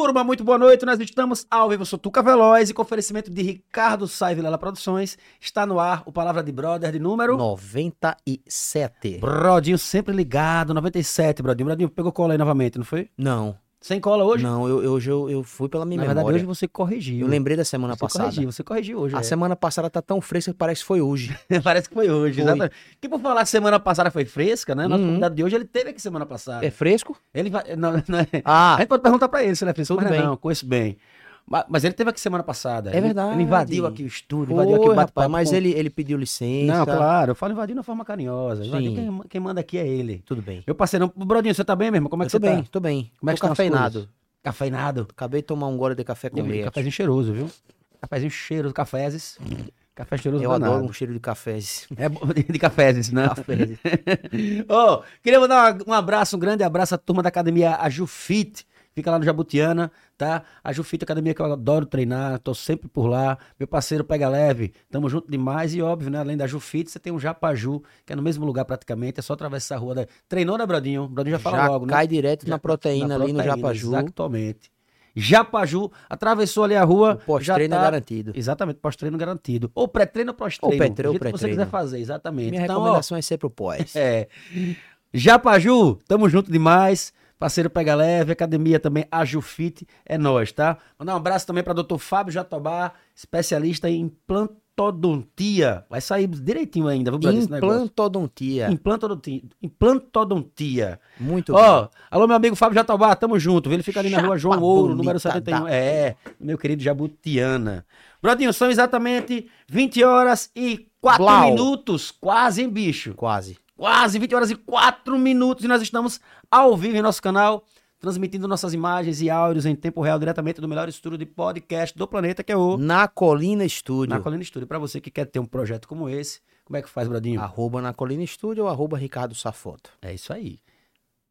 Turma, muito boa noite. Nós estamos ao vivo. Eu sou Tuca Veloz e com oferecimento de Ricardo Sai Vilela Produções. Está no ar o Palavra de Brother de número 97. Brodinho sempre ligado, 97, Brodinho. Brodinho pegou cola aí novamente, não foi? Não, Sem cola hoje? não, eu, eu- hoje eu, eu fui pela minha Na verdade, memória. hoje você corrigiu. Eu lembrei da semana você passada. corrigiu, você corrigiu hoje. A é. semana passada tá tão fresca que parece que foi hoje. Parece que foi hoje, Foi. exatamente. Que por falar que semana passada foi fresca, né? Nosso Uhum. convidado de hoje, ele teve aqui semana passada. É fresco? Ele vai. Não, não é. Ah, A gente pode perguntar pra ele se ele é fresco, Tudo mas bem. não, conheço bem. Mas, ele teve aqui semana passada. É verdade. Ele invadiu aqui o estúdio, invadiu aqui o bate-papo. mas com- ele, ele pediu licença. Não, claro, eu falo invadiu de uma forma carinhosa. Invadiu, quem, quem manda aqui é ele. Tudo bem. Meu parceiro, Brodinho, você tá bem mesmo? Como é Eu que tô você bem, tá? tô bem. Como é que tô as cafeinado. Cafeinado. Acabei de tomar um gole de café com Eu leite. Cafézinho cheiroso, viu? Cafézinho cheiroso, cafézes. Café cheiroso Eu danado. adoro um cheiro de cafés. É de, cafézes, né? Cafés. Ô, queria mandar um abraço, um grande abraço à turma da academia Ajufit. Fica lá no Jabutiana, tá? A Jufit, academia que eu adoro treinar, tô sempre por lá. Meu parceiro Pega Leve, tamo junto demais. E óbvio, né? Além da Jufit, você tem um Japaju, que é no mesmo lugar praticamente, é só atravessar a rua. Da... Treinou, né, Brodinho? Brodinho já fala Já logo, né? cai direto Já- na proteína ali no Japaju. Exatamente. Japaju, atravessou ali a rua. O pós-treino tá- garantido. Exatamente, pós-treino garantido. Ou pré-treino ou pós-treino. Ou pré-treino, jeito que você pré-treino. quiser fazer, exatamente. Minha Então, ó, recomendação é sempre o pós. é. Japaju, tamo junto demais. Parceiro Pega Leve, academia também, Ajufit, é nós, tá? Mandar um abraço também para Dr. Fábio Jatobá, especialista em implantodontia. Vai sair direitinho ainda, negócio? Implantodontia. Implantodontia. Implantodontia. Muito. Ó, alô, meu amigo Fábio Jatobá, tamo junto. Ele fica ali na rua João Ouro, número bonita 71. da- É, meu querido Jabutiana. Brodinho, são exatamente 20 horas e 4 Blau. minutos. Quase, hein, bicho? Quase. Quase 20 horas e 4 minutos e nós estamos ao vivo em nosso canal, transmitindo nossas imagens e áudios em tempo real diretamente do melhor estúdio de podcast do planeta, que é o Na Colina Estúdio. Na Colina Estúdio. Para você que quer ter um projeto como esse, como é que faz, Bradinho? Arroba na Colina Estúdio ou arroba Ricardo Safoto. É isso aí.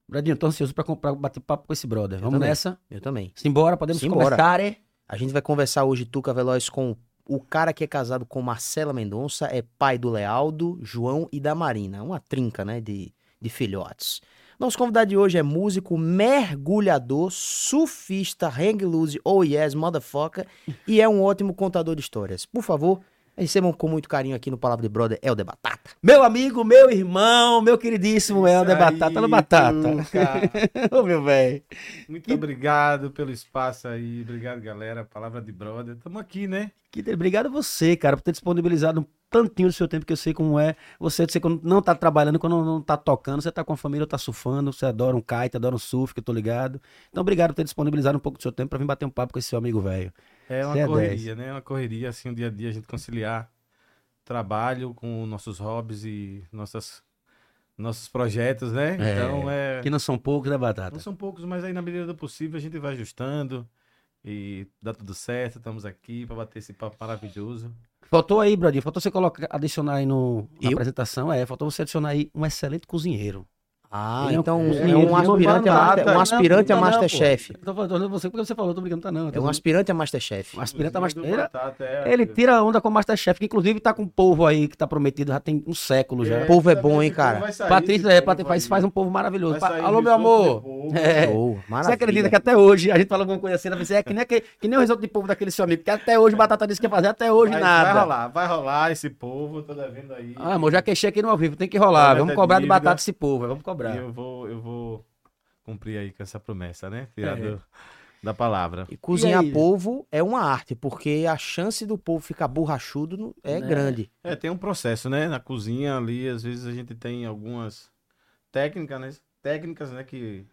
Bradinho, tô ansioso pra, comprar, bater papo com esse brother. Vamos também. nessa? Eu também. Simbora, podemos Simbora. começar, é? A gente vai conversar hoje, Tuca Veloz, com o cara que é casado com Marcela Mendonça, é pai do Lealdo, João e da Marina. Uma trinca, né, de, de filhotes. Nosso convidado de hoje é músico, mergulhador, surfista, hang loose, oh yes, motherfucker, e é um ótimo contador de histórias. Por favor, recebam com muito carinho aqui no Palavra de Brother, Helder Batata. Meu amigo, meu irmão, meu queridíssimo Helder Batata. Alô, Batata. Ô, meu velho. Muito obrigado pelo espaço aí. Obrigado, galera. Palavra de brother. Tamo aqui, né? Que Obrigado a você, cara, por ter disponibilizado um tantinho do seu tempo, que eu sei como é. Você, você quando não tá trabalhando, quando não tá tocando, você tá com a família ou tá surfando, você adora um kite, adora um surf, que eu tô ligado. Então, obrigado por ter disponibilizado um pouco do seu tempo pra vir bater um papo com esse seu amigo velho. É uma Cê é correria, né? Uma correria, assim, o dia a dia, a gente conciliar trabalho com nossos hobbies e nossas, nossos projetos, né? É. Então, é... Que não são poucos, né, Batata? Não são poucos, mas aí na medida do possível a gente vai ajustando e dá tudo certo. Estamos aqui para bater esse papo maravilhoso. Faltou aí, Brodinho, faltou você colocar, adicionar aí no, na Eu? apresentação, é, faltou você adicionar aí um excelente cozinheiro. Ah, Ele é um- então é é um aspirante, a, um aspirante a Não, não, não, Masterchef. Tô falando você porque você falou, tô brincando, tá não. É um aspirante a Masterchef. Um aspirante a Cozinha do Master- Batata é- Ele tira a onda com o Masterchef, que inclusive tá com um povo aí que tá prometido já tem um século já. O povo é bom, hein, cara? sair, Patrícia, é, Patrícia faz, faz um povo maravilhoso. Pa- Alô, meu amor. É. Oh, Você acredita que até hoje a gente fala alguma coisa assim, ela dizer, é que nem, que, que nem o risoto de povo daquele seu amigo, que até hoje Batata disse que ia fazer, até hoje Vai, nada. Vai rolar, vai rolar esse povo, tô devendo aí. Ah, amor, já queixei aqui no ao vivo, tem que rolar. Vamos cobrar de batata esse povo, vamos E cobrar. eu vou, eu vou cumprir aí com essa promessa, né? Tirar É. do- da palavra. E cozinhar E polvo é uma arte, porque a chance do polvo ficar borrachudo é, É. grande. É, tem um processo, né? Na cozinha ali, às vezes a gente tem algumas técnicas, né? Técnicas, né? Que,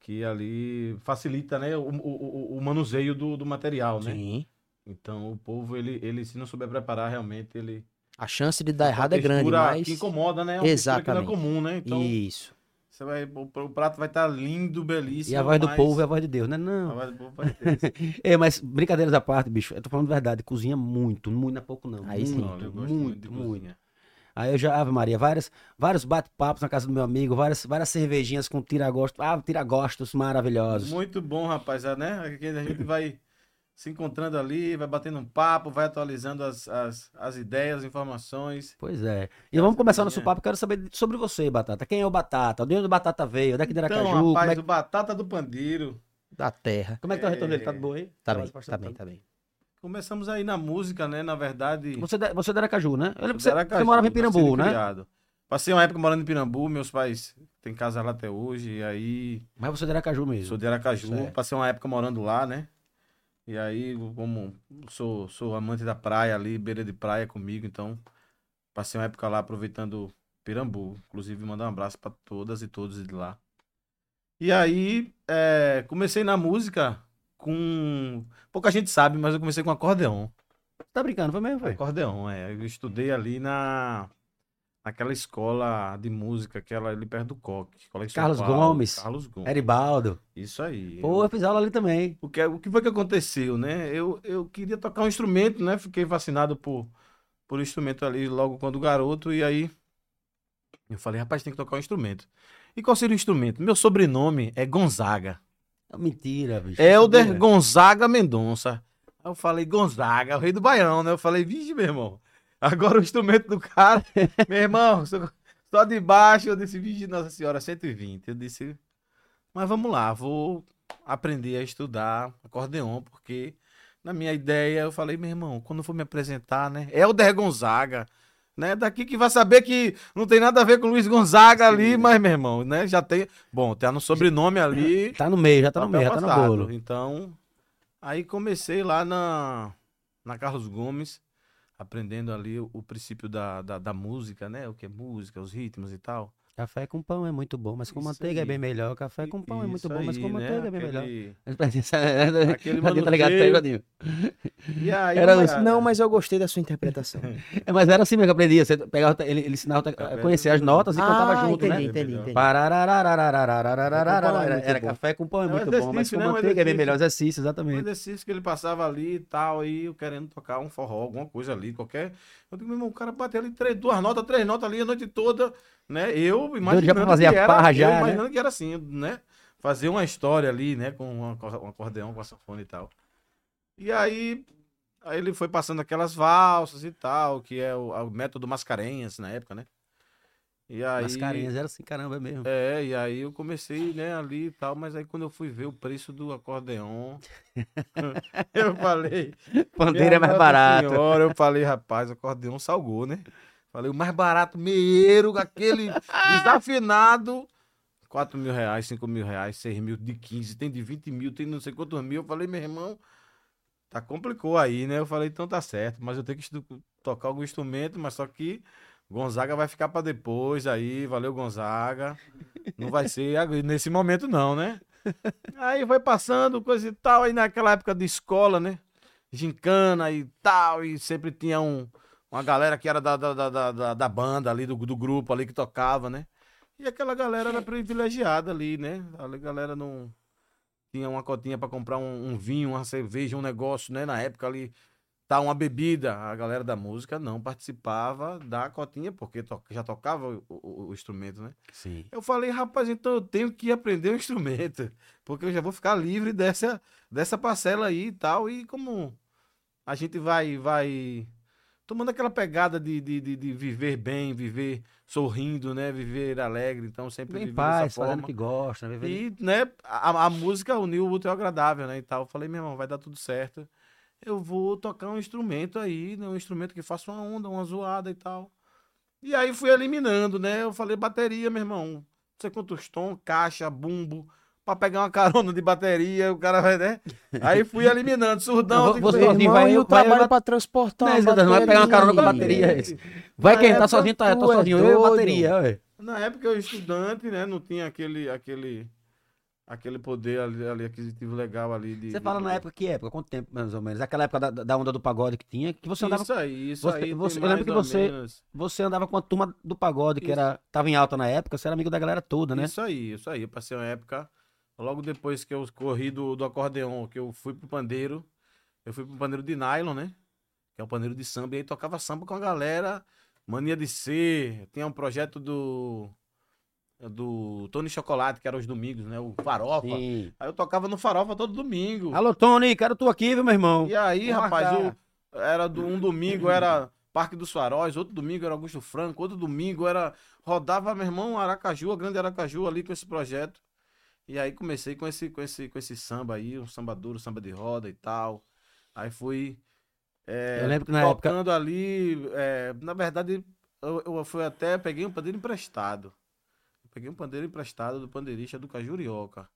que ali facilita, né? O, o, o- o manuseio do, do material, né? Sim. Então o povo, ele, ele se não souber preparar, realmente, ele... A chance de dar errado é grande, mas... que incomoda, né? É textura que não é Exatamente. comum, né? Então Isso. você vai, o, prato vai estar lindo, belíssimo. E a voz do mas povo é a voz de Deus, né? a Não. voz do povo vai ter. É, mas brincadeiras à parte, bicho, eu tô falando verdade, cozinha muito, muito, não é pouco não. Aí sim. muito, muito, muito. cozinha. Aí eu já, Ave Maria, várias, vários bate-papos na casa do meu amigo, várias, várias cervejinhas com tiragostos, ah, tiragostos maravilhosos. Muito bom, rapaz, é, né? Aqui a gente vai se encontrando ali, vai batendo um papo, vai atualizando as, as, as ideias, as informações. Pois é. E vamos começar nosso cozinha. papo, quero saber sobre você, Batata. Quem é o Batata? De onde o Batata veio? Daqui de Aracaju? Então, como rapaz, é que... o Batata do Pandeiro. da terra. Como é que tá o retorno dele? Tá de boa aí? Tá Tá bem, tá bem, tá bem. Começamos aí na música, né? Na verdade. Você, é- você é de Aracaju, né? Eu você, Aracaju, você morava em Pirambu, né? criado. Passei uma época morando em Pirambu, meus pais têm casa lá até hoje, e aí Mas você é de Aracaju mesmo. sou de Aracaju, Certo. passei uma época morando lá, né? E aí, como sou, sou amante da praia ali, beira de praia comigo, então passei uma época lá aproveitando Pirambu. Inclusive, mandar um abraço para todas e todos de lá. E aí, é, comecei na música com. Pouca gente sabe, mas eu comecei com acordeon. Tá brincando, foi mesmo, foi? Acordeon, é. Eu estudei ali na. Naquela escola de música, aquela ali perto do Coque. Carlos Paulo. Gomes. Carlos Gomes. Eribaldo. Isso aí. Pô, eu fiz aula ali também. O que, o que foi que aconteceu, né? Eu, eu queria tocar um instrumento, né? Fiquei vacinado por, por instrumento ali logo quando garoto, e aí eu falei, rapaz, tem que tocar um instrumento. E qual seria o instrumento? Meu sobrenome é Gonzaga. Mentira, bicho. Helder Sabia? Gonzaga Mendonça. Aí eu falei, Gonzaga, o rei do Baião, né? Eu falei, vixe, meu irmão. Agora o instrumento do cara, meu irmão, só, de baixo, eu disse, Nossa Senhora, 120. Eu disse, mas vamos lá, vou aprender a estudar acordeon, porque na minha ideia eu falei, meu irmão, quando for me apresentar, né? Helder Gonzaga, né? Daqui que vai saber que não tem nada a ver com o Luiz Gonzaga ali, mas, meu irmão, né? Já tem. Bom, tá no sobrenome ali. Tá no meio, já tá no meio, já tá no bolo. Então, aí comecei lá na, na Carlos Gomes, aprendendo ali o, princípio da, da, da música, né? O que é música, os ritmos e tal. Café com pão é muito bom, mas com isso manteiga é aí. é bem melhor. Café com pão isso é muito bom, mas com né? manteiga é bem Aquele... melhor. Aquele manuseio... É, é, tá, tá aí, era mas... Não, mas eu gostei da sua interpretação. é, mas era assim mesmo que aprendia. Você pegava, ele, ele ensinava, tá a conhecia as notas e ah, cantava junto, entendi, né? Entendi, entendi. Era, era café com pão é muito bom, mas com né? manteiga é bem melhor. Exercício, exatamente. Um exercício que ele passava ali e tal, e eu querendo tocar um forró, alguma coisa ali, qualquer eu digo, meu irmão, o cara bateu ali três, duas notas, três notas ali a noite toda, né? Eu imaginando já fazer que a era, farra eu já, né? imaginando que era assim, né? Fazer uma história ali, né? Com um um acordeão, com a sanfona e tal. E aí, aí ele foi passando aquelas valsas e tal, que é o, o método Mascarenhas na época, né? E aí, As carinhas era assim, caramba, é mesmo. é, e aí eu comecei, né, ali e tal, mas aí quando eu fui ver o preço do acordeon, eu falei, Pandeiro é mais barato. Senhora, eu falei, rapaz, o acordeon salgou, né? Falei, o mais barato, meieiro, aquele desafinado, 4 mil reais, 5 mil reais, 6 mil de 15, tem de 20 mil, tem não sei quantos mil. Eu falei, meu irmão, tá complicou aí, né? Eu falei, então tá certo, mas eu tenho que tocar algum instrumento, mas só que Gonzaga vai ficar pra depois aí, valeu Gonzaga. Não vai ser nesse momento não, né? Aí foi passando, coisa e tal, aí naquela época de escola, né? Gincana e tal, e sempre tinha um, uma galera que era da, da, da, da- da, da banda ali, do, do grupo ali que tocava, né? E aquela galera era privilegiada ali, né? A galera não tinha uma cotinha pra comprar um, um vinho, uma cerveja, um negócio, né? Na época ali, tá uma bebida. A galera da música não participava da cotinha, porque to- já tocava o, o- o instrumento, né? Sim. Eu falei, rapaz, então eu tenho que aprender um instrumento, porque eu já vou ficar livre dessa, dessa parcela aí e tal. E como a gente vai vai tomando aquela pegada de, de, de, de viver bem, viver sorrindo, né? Viver alegre, então sempre em viver paz, dessa fazendo o forma. que gosta, né? Vivendo- E, né, a, a música uniu o útil ao agradável, né, e tal. Eu falei, meu irmão, vai dar tudo certo. Eu vou tocar um instrumento aí, né, um instrumento que faça uma onda, uma zoada e tal. E aí fui eliminando, né, eu falei, bateria, meu irmão, não sei quantos tons, caixa, bumbo, pra pegar uma carona de bateria, o cara vai, né? Aí fui eliminando, surdão. Não, assim, você- Irmão, vai e eu- o vai trabalho bat- pra transportar Não, exatamente, não vai pegar uma carona com bateria. bateria. esse. Vai Na quem tá sozinho, tá, tu tá é sozinho. Eu e bateria, ué. Na época eu estudante, né, não tinha aquele, aquele, aquele poder ali, ali aquisitivo legal ali. De, Você de- fala na época que época? Quanto tempo, mais ou menos? Aquela época da, da onda do pagode que tinha, que você andava, Isso aí, isso você- aí. você- eu lembro que você- menos. você andava com a turma do pagode, que Isso. era, tava em alta na época, você era amigo da galera toda, né? Isso aí, isso aí. Eu passei uma época, logo depois que eu corri do, do acordeon, que eu fui pro pandeiro, eu fui pro pandeiro de nylon, né? Que é um pandeiro de samba, e aí tocava samba com a galera, mania de ser. Tinha um projeto do. Do Tony Chocolate, que era os domingos, né? O Farofa. Sim. Aí eu tocava no Farofa todo domingo. Alô, Tony, quero tu aqui, viu, meu irmão? E aí, Vamos rapaz, o- era do, um domingo era Parque dos Faróis, outro domingo era Augusto Franco, outro domingo era. Rodava, meu irmão, Aracaju, a grande Aracaju ali com esse projeto. E aí comecei com esse, com esse, com esse samba aí, um samba duro, samba de roda e tal. Aí fui. é, Eu lembro que na época- tocando ali. é, na verdade, eu, eu fui até. Peguei um pandeiro emprestado. Peguei um pandeiro emprestado do pandeirista do Cajurioca.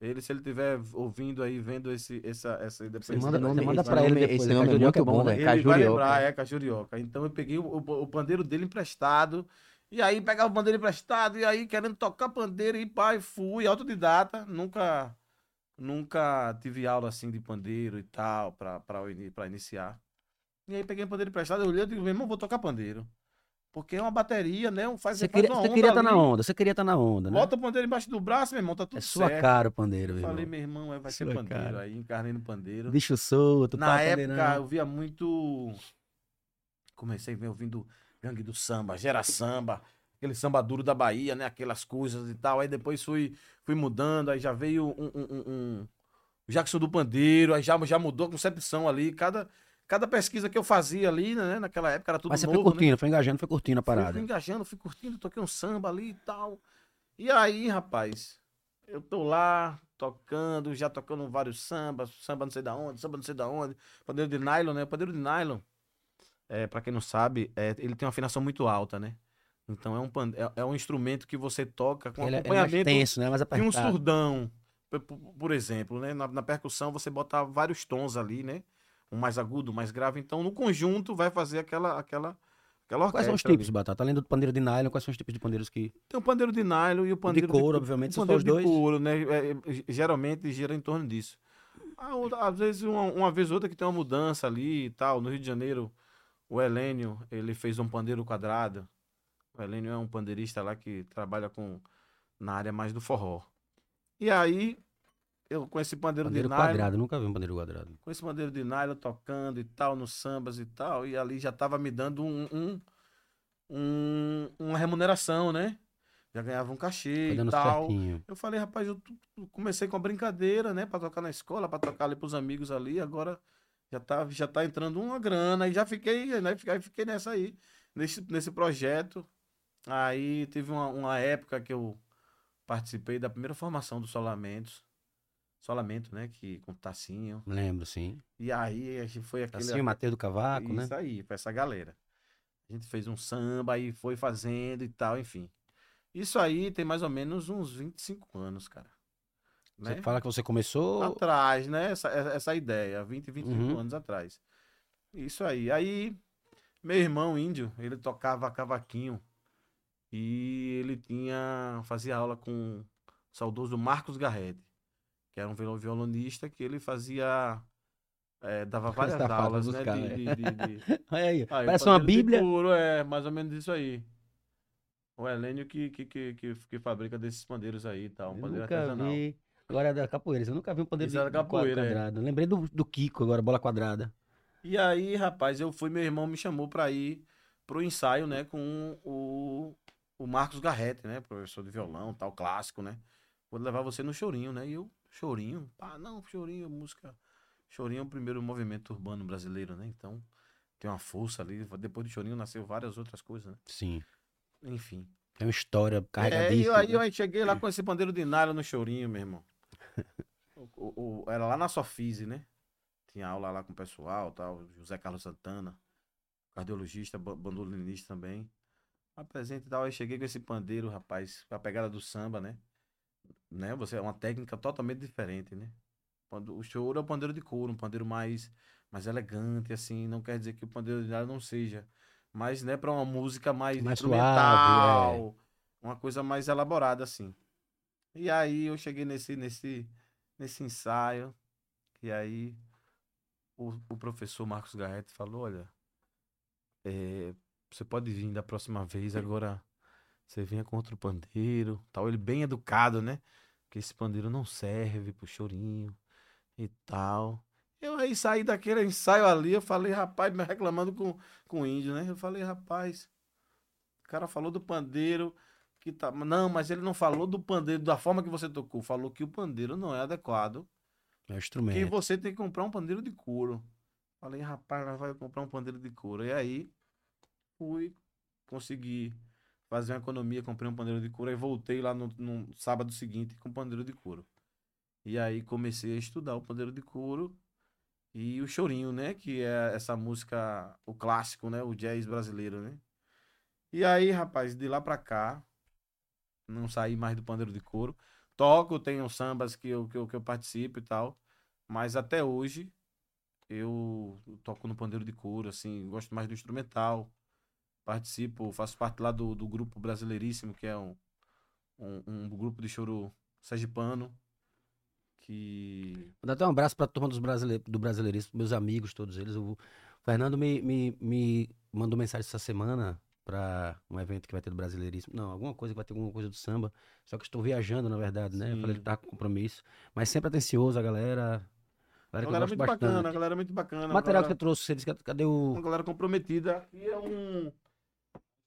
Ele, se ele estiver ouvindo aí, vendo esse, essa, essa depois Você manda- Esse você manda pra ele nome- depois, Esse né? nome é Cajurioca muito é bom, né? velho. Ele vai Cajurioca. lembrar, é, Cajurioca. Então eu peguei o, o- o pandeiro dele emprestado. E aí pegava o pandeiro emprestado. E aí querendo tocar pandeiro e pai, fui autodidata. Nunca, nunca tive aula assim de pandeiro e tal, pra, pra, pra iniciar. E aí peguei o pandeiro emprestado. Eu olhei e digo, meu irmão, vou tocar pandeiro. Porque é uma bateria, né? Um Faz, Você faz queria uma você queria estar na ali. onda, você queria estar na onda, né? Bota o pandeiro embaixo do braço, meu irmão, tá tudo É sua certo. cara o pandeiro, meu Falei, irmão. meu irmão, é, vai ser Sua pandeiro. cara. Aí encarnei no pandeiro. Bicho solto, Na época pandeirão. eu via muito. Comecei a ver ouvindo Gangue do Samba, Gera Samba, aquele samba duro da Bahia, né? Aquelas coisas e tal. Aí depois fui, fui mudando, aí já veio um, um, um- um- o Jackson do Pandeiro, aí já, já mudou a concepção ali. Cada, cada pesquisa que eu fazia ali, né? Naquela época era tudo Mas você novo, foi né? curtindo, foi engajando, foi curtindo a parada. fui engajando, fui curtindo, toquei um samba ali e tal. E aí, rapaz, eu tô lá tocando, já tocando vários sambas, samba não sei da onde, samba não sei da onde, pandeiro de nylon, né? Pandeiro de nylon, é, para quem não sabe, é, ele tem uma afinação muito alta, né? Então é um, pan- é, é um instrumento que você toca com Ele é, é mais acompanhamento tenso, né? Mais de um apertado. surdão. Por exemplo, né? Na, na percussão você bota vários tons ali, né? Um mais agudo, um mais grave. Então, no conjunto, vai fazer aquela, aquela, aquela Quais são os orquestra ali. tipos, Batata? Além do pandeiro de nylon, quais são os tipos de pandeiros que... Tem o pandeiro de nylon e o pandeiro couro, cou- obviamente, são os de dois? couro, né? É, é, geralmente gira em torno disso. Ah, Às vezes, uma, uma vez ou outra que tem uma mudança ali e tal. No Rio de Janeiro, o Helênio, ele fez um pandeiro quadrado. O Helênio é um pandeirista lá que trabalha com na área mais do forró. E aí, eu com esse pandeiro, Pandeiro de nylon, quadrado, nunca vi um pandeiro quadrado. com esse pandeiro de nylon tocando e tal, nos sambas e tal, e ali já tava me dando um, um- um- uma remuneração, né? Já ganhava um cachê Foi e tal. certinho. Eu falei, rapaz, eu comecei com a brincadeira, né? Pra tocar na escola, pra tocar ali pros amigos ali, agora já tá, já tá entrando uma grana, e já fiquei, né? Fiquei, fiquei nessa aí, nesse, nesse projeto. Aí teve uma, uma época que eu participei da primeira formação do Solamentos. Solamento, né? Que com o Tacinho. Lembro, sim. E aí a gente foi aquele. Assim, o Mateus do Cavaco, né? Isso aí, pra essa galera. A gente fez um samba e foi fazendo e tal, enfim. Isso aí tem mais ou menos uns 25 anos, cara. Você Né? fala que você começou... Atrás, né? Essa, essa ideia, 20, 25 Uhum. anos atrás. Isso aí. Aí, meu irmão índio, ele tocava cavaquinho. E ele tinha. fazia aula com o saudoso Marcos Garrett, que era um viol- violonista que ele fazia. é, dava várias Safado aulas, né? caras, de- é. de- de, de, Olha aí, o parece uma bíblia. couro, é, mais ou menos isso aí. O Helênio que, que, que, que, que fabrica desses pandeiros aí e tal. Um Eu pandeiro nunca artesanal. vi... Agora é da capoeira, eu nunca vi um pandeiro Isso de, é capoeira, é. quadrado. Lembrei do, do Kiko, agora, bola quadrada. E aí, rapaz, eu fui, meu irmão me chamou pra ir pro ensaio, né, com o, o Marcos Garrete, né, professor de violão, tal, clássico, né. Vou levar você no chorinho, né, e eu, chorinho, pá, não, chorinho, música, chorinho é o primeiro movimento urbano brasileiro, né, então tem uma força ali, depois do chorinho nasceu várias outras coisas, né, Sim. enfim. É uma história É, e carregadíssima. eu, aí né? eu aí cheguei lá com esse pandeiro de nylon no chorinho, meu irmão. O- o- era lá na Sofise, né? Tinha aula lá com o pessoal, tal, José Carlos Santana, cardiologista, ba- bandolinista também. Apresenta e tal, aí cheguei com esse pandeiro, rapaz, a pegada do samba, né? Né? Você é uma técnica totalmente diferente, né? Quando O choro é o pandeiro de couro, um pandeiro mais mais elegante assim, não quer dizer que o pandeiro de nylon não seja, mas né, para uma música mais, Mais instrumental, suave, uma coisa mais elaborada assim. E aí eu cheguei nesse nesse nesse ensaio e aí o, o professor Marcos Garrett falou, olha, é, você pode vir da próxima vez, agora você venha com outro pandeiro, tal, ele bem educado, né? Que esse pandeiro não serve pro chorinho e tal. Eu aí saí daquele ensaio ali, eu falei, rapaz, me reclamando com, com o índio, né? Eu falei, rapaz, o cara falou do pandeiro que tá. Não, mas ele não falou do pandeiro da forma que você tocou. Falou que o pandeiro não é adequado. É o Que instrumento. você tem que comprar um pandeiro de couro. Falei, rapaz, nós vai comprar um pandeiro de couro. E aí, fui conseguir fazer uma economia, comprei um pandeiro de couro, aí voltei lá no, no sábado seguinte com pandeiro de couro. E aí comecei a estudar o pandeiro de couro e o chorinho, né? Que é essa música, o clássico, né? O jazz brasileiro, né? E aí, rapaz, de lá pra cá, não saí mais do pandeiro de couro. Toco, tenho sambas que eu, que eu, que eu participo e tal. Mas até hoje, eu toco no pandeiro de couro, assim, gosto mais do instrumental. Participo, faço parte lá do, do grupo Brasileiríssimo, que é um, um, um grupo de choro sergipano. Que. Vou dar até um abraço pra turma dos brasileiros, do Brasileiríssimo, meus amigos, todos eles. O Fernando me, me, me mandou mensagem essa semana para um evento que vai ter do Brasileiríssimo. Não, alguma coisa que vai ter alguma coisa do samba. Só que estou viajando, na verdade, né? Sim. falei que tá com compromisso. Mas sempre atencioso, a galera. A A galera, que eu galera muito bacana, a bastante. galera muito bacana. O a material que galera- você trouxe, você disse que cadê o. uma galera comprometida. Aqui é um.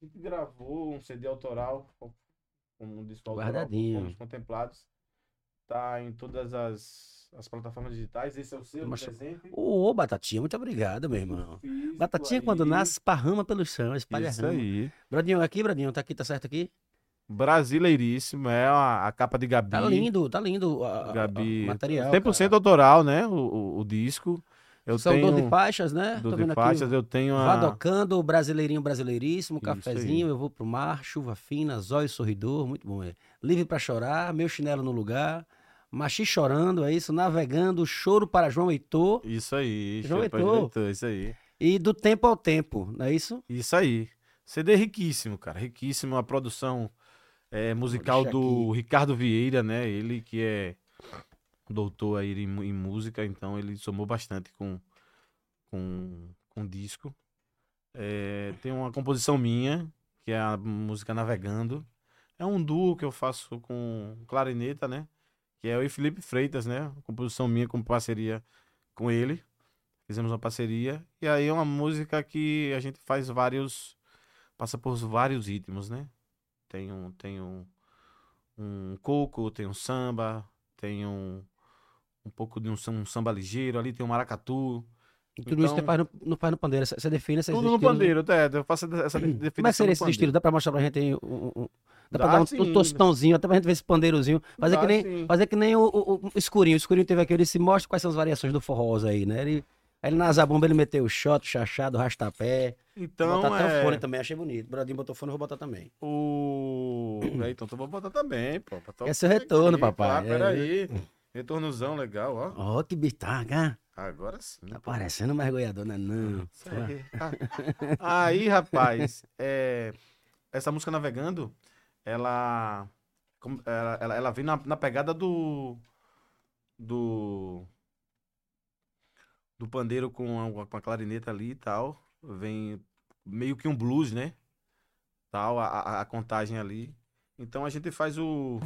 A gente gravou um CD autoral, com um disco autoral, Guardadinho. fomos contemplados. Tá em todas as, as plataformas digitais. Esse é o seu Mas- presente. Ô, Batatinha, muito obrigado, meu irmão. Batatinha, aí. quando nasce, esparrama pelo chão, espalha Isso rama. aí. Bradinho, aqui, Bradinho, tá aqui, tá certo aqui? Brasileiríssimo. É a, a capa de Gabi. Tá lindo, tá lindo a- a- Gabi. o material. 100% cara. autoral, né? O, o, o disco. Eu São tenho 12 faixas, né? Tô 12 vendo aqui. faixas. Eu tenho a. Vadocando, o brasileirinho brasileiríssimo, Isso cafezinho, aí. eu vou pro mar, chuva fina, zóio sorridor, muito bom. É. Livre pra chorar, meu chinelo no lugar, machi chorando, é isso, navegando, choro para João Heitor Isso aí. João Heitor. Heitor, Isso aí. e do tempo ao tempo, não é isso? Isso aí. CD riquíssimo, cara. Riquíssimo. A produção é, musical do Ricardo Vieira, né? Ele que é doutor aí em, em música, então ele somou bastante com, com, com disco. É, tem uma composição minha, que é a música Navegando. É um duo que eu faço com clarineta, né? Que é e Felipe Freitas, né? Composição minha com parceria com ele. Fizemos uma parceria. E aí é uma música que a gente faz vários. Passa por vários ritmos, né? Tem um, tem um, um coco, tem um samba, tem um, um pouco de um, um samba ligeiro, ali tem um maracatu. E tudo isso Então- você faz no, no, faz no pandeiro, você define esses Tudo no né? pandeiro, até. Eu faço essa definição. Como é que seria esse estilo? Dá pra mostrar pra gente aí um, um- um- Dá pra Dá dar um, um tostãozinho, até pra gente ver esse pandeirozinho. Fazer Dá que nem, sim. fazer que nem o, o- o escurinho. O escurinho teve aqui, ele se mostra quais são as variações do forrosa aí, né? Ele, aí ele na zabumba ele meteu o shot, o chachado, o rastapé. Então, botar até o é, fone também, achei bonito. O Brodinho botou fone, eu vou botar também. o... É, então tu vai botar também, pô. pra Esse é o retorno, aqui, papai. Tá, peraí. Retornozão legal, ó. Ó, que bitaca. Agora sim. Tá parecendo um mergulhador, né? Não. Aí. Ah. Aí, rapaz, é, essa música Navegando, ela, ela, ela, ela vem na, na pegada do. Do. Do pandeiro com a, com a clarineta ali e tal. Vem meio que um blues, né? Tal, a, a contagem ali. Então a gente faz o.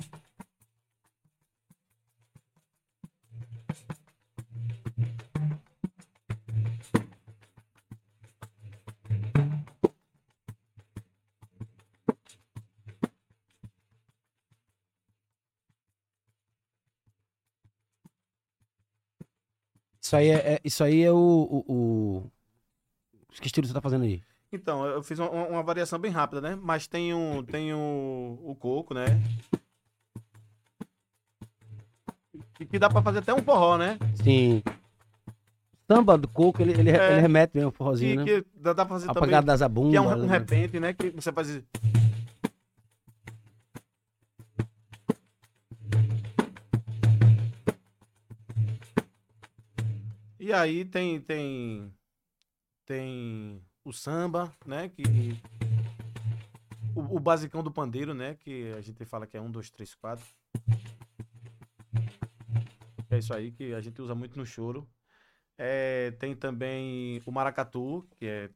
Isso aí é, é- isso aí é o, o, o- Que estilo você tá fazendo aí? Então, eu fiz uma, uma- variação bem rápida, né? Mas tem, um, tem o, o coco, né? Que, que dá pra fazer até um forró, né? Sim. Samba do coco, ele, ele, É. ele remete mesmo, o forrozinho, Que, né? que dá, dá pra fazer A também. pagada da zabumba. Que é um, um né? repente, né? Que você faz. E aí tem tem tem o samba, né? Que o, o basicão do pandeiro, né? Que a gente fala que é um, dois, três, quatro. É isso aí que a gente usa muito no choro. É, tem também o maracatu, que é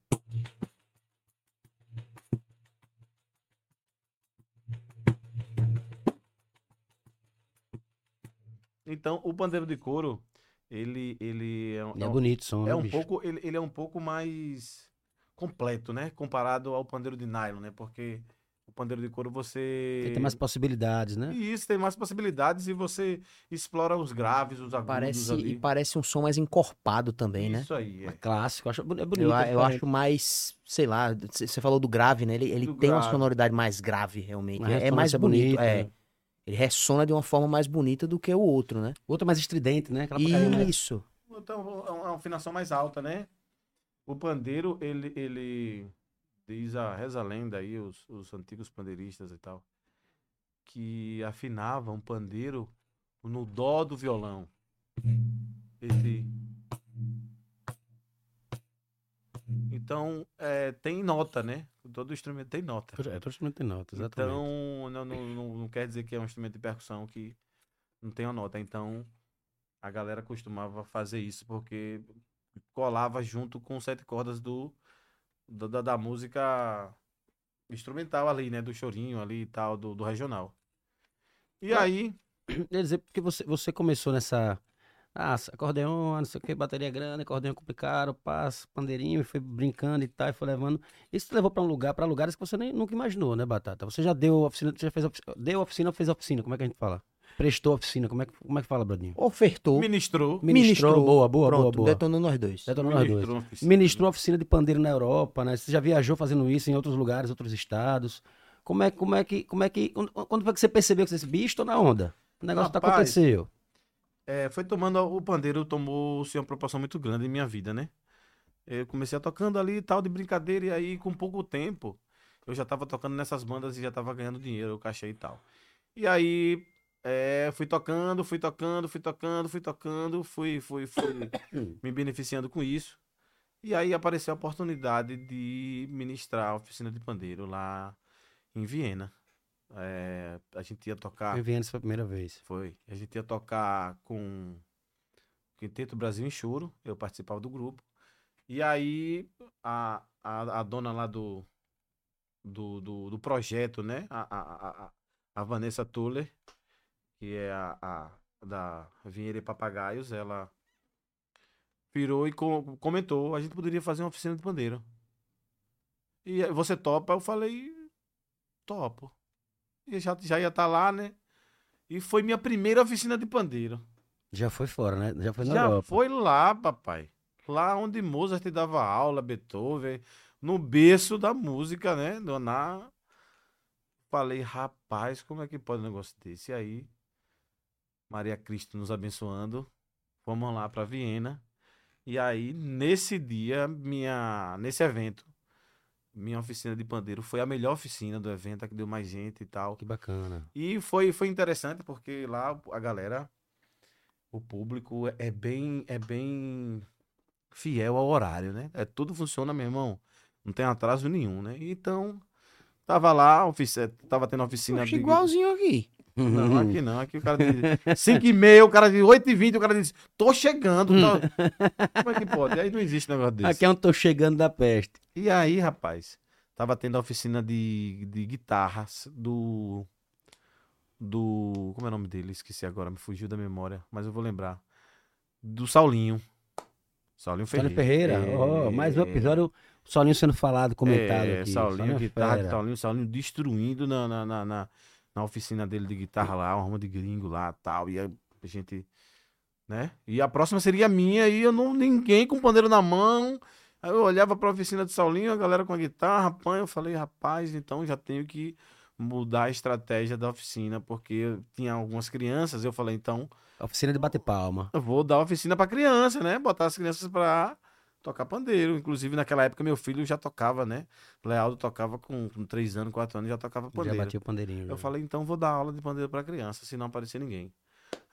Então, o pandeiro de couro, ele, ele é, um- Ele é é um- bonito o som, né, é um bicho? pouco, ele, ele é um pouco mais completo, né? Comparado ao pandeiro de nylon, né? Porque o pandeiro de couro você. Tem mais possibilidades, né? E isso, tem mais possibilidades e você explora os graves, os agudos Parece, ali. e parece um som mais encorpado também, né? Isso aí, é. É clássico, eu acho é bonito. Eu, eu acho mais, sei lá, você falou do grave, né? Ele, ele Do tem uma grave. sonoridade mais grave, realmente. Uma É, é mais bonito, bonita, é. né? Ele ressona de uma forma mais bonita do que o outro, né? Outro mais estridente, né? Aquela mais- Isso. Então, é uma afinação mais alta, né? O pandeiro, ele, ele diz a reza a lenda aí, os, os antigos pandeiristas e tal, que afinavam um pandeiro no dó do violão. Esse. Então, é, tem nota, né? Todo instrumento tem nota. É, todo instrumento tem nota, exatamente. Então, não, não, não, não quer dizer que é um instrumento de percussão que não tem a nota. Então, a galera costumava fazer isso porque colava junto com sete cordas do, do- da, da música instrumental ali, né? Do chorinho ali e tal, do, do regional. E aí, Quer dizer, porque você, você começou nessa. Ah, acordeon, não sei o que, bateria grande, acordeon complicado, passa, pandeirinho, e foi brincando e tal, e foi levando. Isso te levou pra um lugar, pra lugares que você nem, nunca imaginou, né, Batata? Você já deu oficina, você já fez oficina, deu oficina ou fez oficina? Como é que a gente fala? Prestou oficina, como é que, como é que fala, Bradinho? Ofertou. ministrou. Ministrou, boa, boa, Pronto, boa, boa. detonou nós dois. Detonou nós dois. ministrou oficina. Ministrou oficina de pandeiro na Europa, né? Você já viajou fazendo isso em outros lugares, outros estados. Como é, como é que, como é que, quando- foi que você percebeu que você disse, bicho, tô na onda? O negócio tá Rapaz, aconteceu. É, foi tomando. O pandeiro tomou-se uma proporção muito grande em minha vida, né? Eu comecei a tocando ali e tal, de brincadeira, e aí, com pouco tempo, eu já tava tocando nessas bandas e já tava ganhando dinheiro, o cachê e tal. E aí, é, fui tocando, fui tocando, fui tocando, fui tocando, fui, fui, fui me beneficiando com isso. E aí apareceu a oportunidade de ministrar a oficina de pandeiro lá em Viena. É, a gente ia tocar. Eu vi antes pela primeira vez. Foi. A gente ia tocar com Quinteto Brasil em Choro, eu participava do grupo. E aí a, a, a dona lá do, do, do, do projeto, né? A, a, a, Vanessa Tuller, que é a, a da Vinheira e Papagaios, ela virou e co- comentou, a gente poderia fazer uma oficina de pandeiro. E você topa? Eu falei, topo. E já, já ia estar lá, né? E foi minha primeira oficina de pandeiro. Já foi fora, né? Já foi na Já Europa. foi lá, papai. Lá onde Mozart dava aula, Beethoven, no berço da música, né? Dona. Falei, rapaz, como é que pode um negócio desse? E aí, Maria Cristo nos abençoando, fomos lá para Viena. E aí, nesse dia, minha, nesse evento, minha oficina de pandeiro foi a melhor oficina do evento, a que deu mais gente e tal. Que bacana. E foi, foi interessante porque lá a galera, o público é bem, é bem fiel ao horário, né? É, tudo funciona, meu irmão. Não tem atraso nenhum, né? Então, tava lá, ofici- tava tendo oficina Poxa, igualzinho aqui. Não, aqui não. Aqui o cara diz 5 e meia, o cara diz 8 e 20, o cara diz, tô chegando. tá- Como é que pode? Aí não existe negócio desse. Aqui é onde tô chegando da peste. E aí, rapaz, tava tendo a oficina de, de guitarras do. Do. Como é o nome dele? Esqueci agora, me fugiu da memória, mas eu vou lembrar. Do Saulinho. Saulinho Ferreira. Saulinho Ferreira. É, ó, mais um episódio, Solinho sendo falado, comentado é, aqui. Saulinho, guitarra, fera. Saulinho, Saulinho destruindo na, na, na, na, na oficina dele de guitarra lá, uma arma de gringo lá tal. E a gente. Né? E a próxima seria a minha, e eu não. Ninguém com pandeiro na mão. Aí eu olhava pra oficina de Saulinho, a galera com a guitarra, pã, eu falei, rapaz, então já tenho que mudar a estratégia da oficina, porque tinha algumas crianças, eu falei, então, Oficina de bater palma. eu vou dar oficina pra criança, né? Botar as crianças pra tocar pandeiro. Inclusive, naquela época, meu filho já tocava, né? Lealdo tocava com, com 3 anos, 4 anos, já tocava Já pandeiro. bati o pandeirinho. Eu já. falei, então vou dar aula de pandeiro pra criança, se não aparecer ninguém.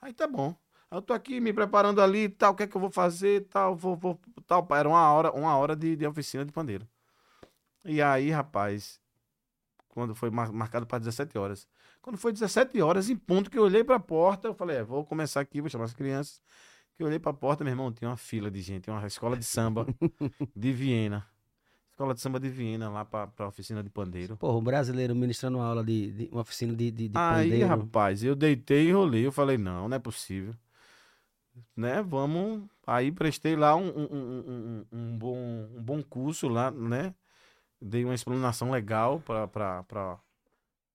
Aí tá bom. Eu tô aqui me preparando ali e tal, o que é que eu vou fazer tal, vou, vou, tal. Era uma hora, uma hora de, de oficina de pandeiro. E aí, rapaz, quando foi mar- marcado para 17 horas. Quando foi 17 horas, em ponto que eu olhei pra porta, eu falei, é, vou começar aqui, vou chamar as crianças. Que eu olhei pra porta, meu irmão, tinha uma fila de gente, uma escola de samba de Viena. Escola de samba de Viena, lá pra, pra oficina de pandeiro. Porra, um brasileiro ministrando uma aula de, de- uma oficina de, de, de Aí, pandeiro. rapaz, eu deitei e enrolei. Eu falei, não, não é possível. Né, vamos. Aí prestei lá um, um, um, um- bom, um bom curso lá, né? Dei uma explanação legal pra, pra, pra,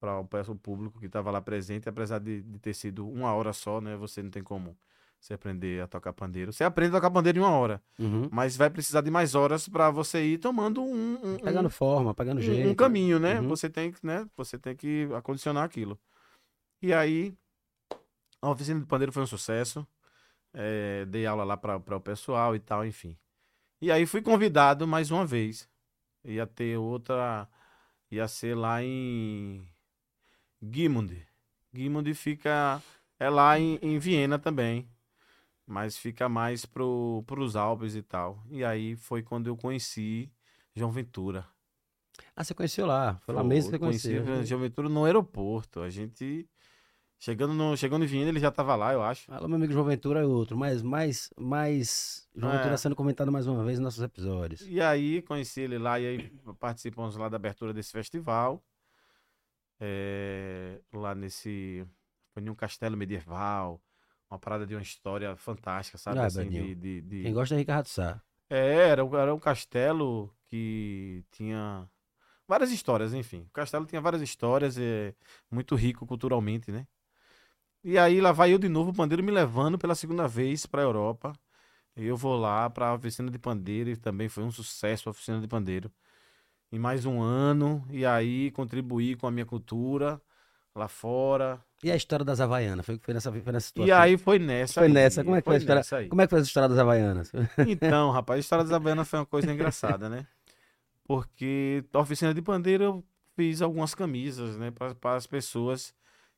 para o público que estava lá presente, apesar de, de ter sido uma hora só, né? Você não tem como você aprender a tocar pandeiro. Você aprende a tocar pandeiro em uma hora, Uhum. mas vai precisar de mais horas para você ir tomando um, um- um- Pegando forma, pegando um- jeito. um caminho, né? Uhum. Você tem que, né? Você tem que acondicionar aquilo. E aí, a oficina de pandeiro foi um sucesso. É, dei aula lá para o pessoal e tal, enfim. E aí fui convidado mais uma vez. Ia ter outra. Ia ser lá em Gimund. Gimund fica. É lá em, em Viena também. Mas fica mais pro, pros Alpes e tal. E aí foi quando eu conheci João Ventura. Ah, você conheceu lá. Foi lá mesmo que você eu conheci conheceu. o João Ventura no aeroporto. A gente. Chegando, no, chegando em Viena, ele já tava lá, eu acho. Alô, meu amigo João Ventura é outro, mas mais, mais João É. Ventura sendo comentado mais uma vez nos nossos episódios. E aí conheci ele lá e aí participamos lá da abertura desse festival. É, lá nesse. Foi em um castelo medieval. Uma parada de uma história fantástica, sabe? Ah, assim, de, de, de- Quem gosta é Ricardo Sá. É, era, um- era um castelo que tinha várias histórias, enfim. O castelo tinha várias histórias, é muito rico culturalmente, né? E aí lá vai eu de novo, o pandeiro me levando pela segunda vez para a Europa. Eu vou lá para a oficina de pandeiro e também foi um sucesso a oficina de pandeiro. Em mais um ano, e aí contribuí com a minha cultura lá fora. E a história das Havaianas? Foi, foi, nessa, foi nessa situação? E aí foi nessa. Foi aí, nessa, como é que foi a história? aí. Como é que foi essa história das Havaianas? Então, rapaz, a história das Havaianas foi uma coisa engraçada, né? Porque na oficina de pandeiro eu fiz algumas camisas, né, para as pessoas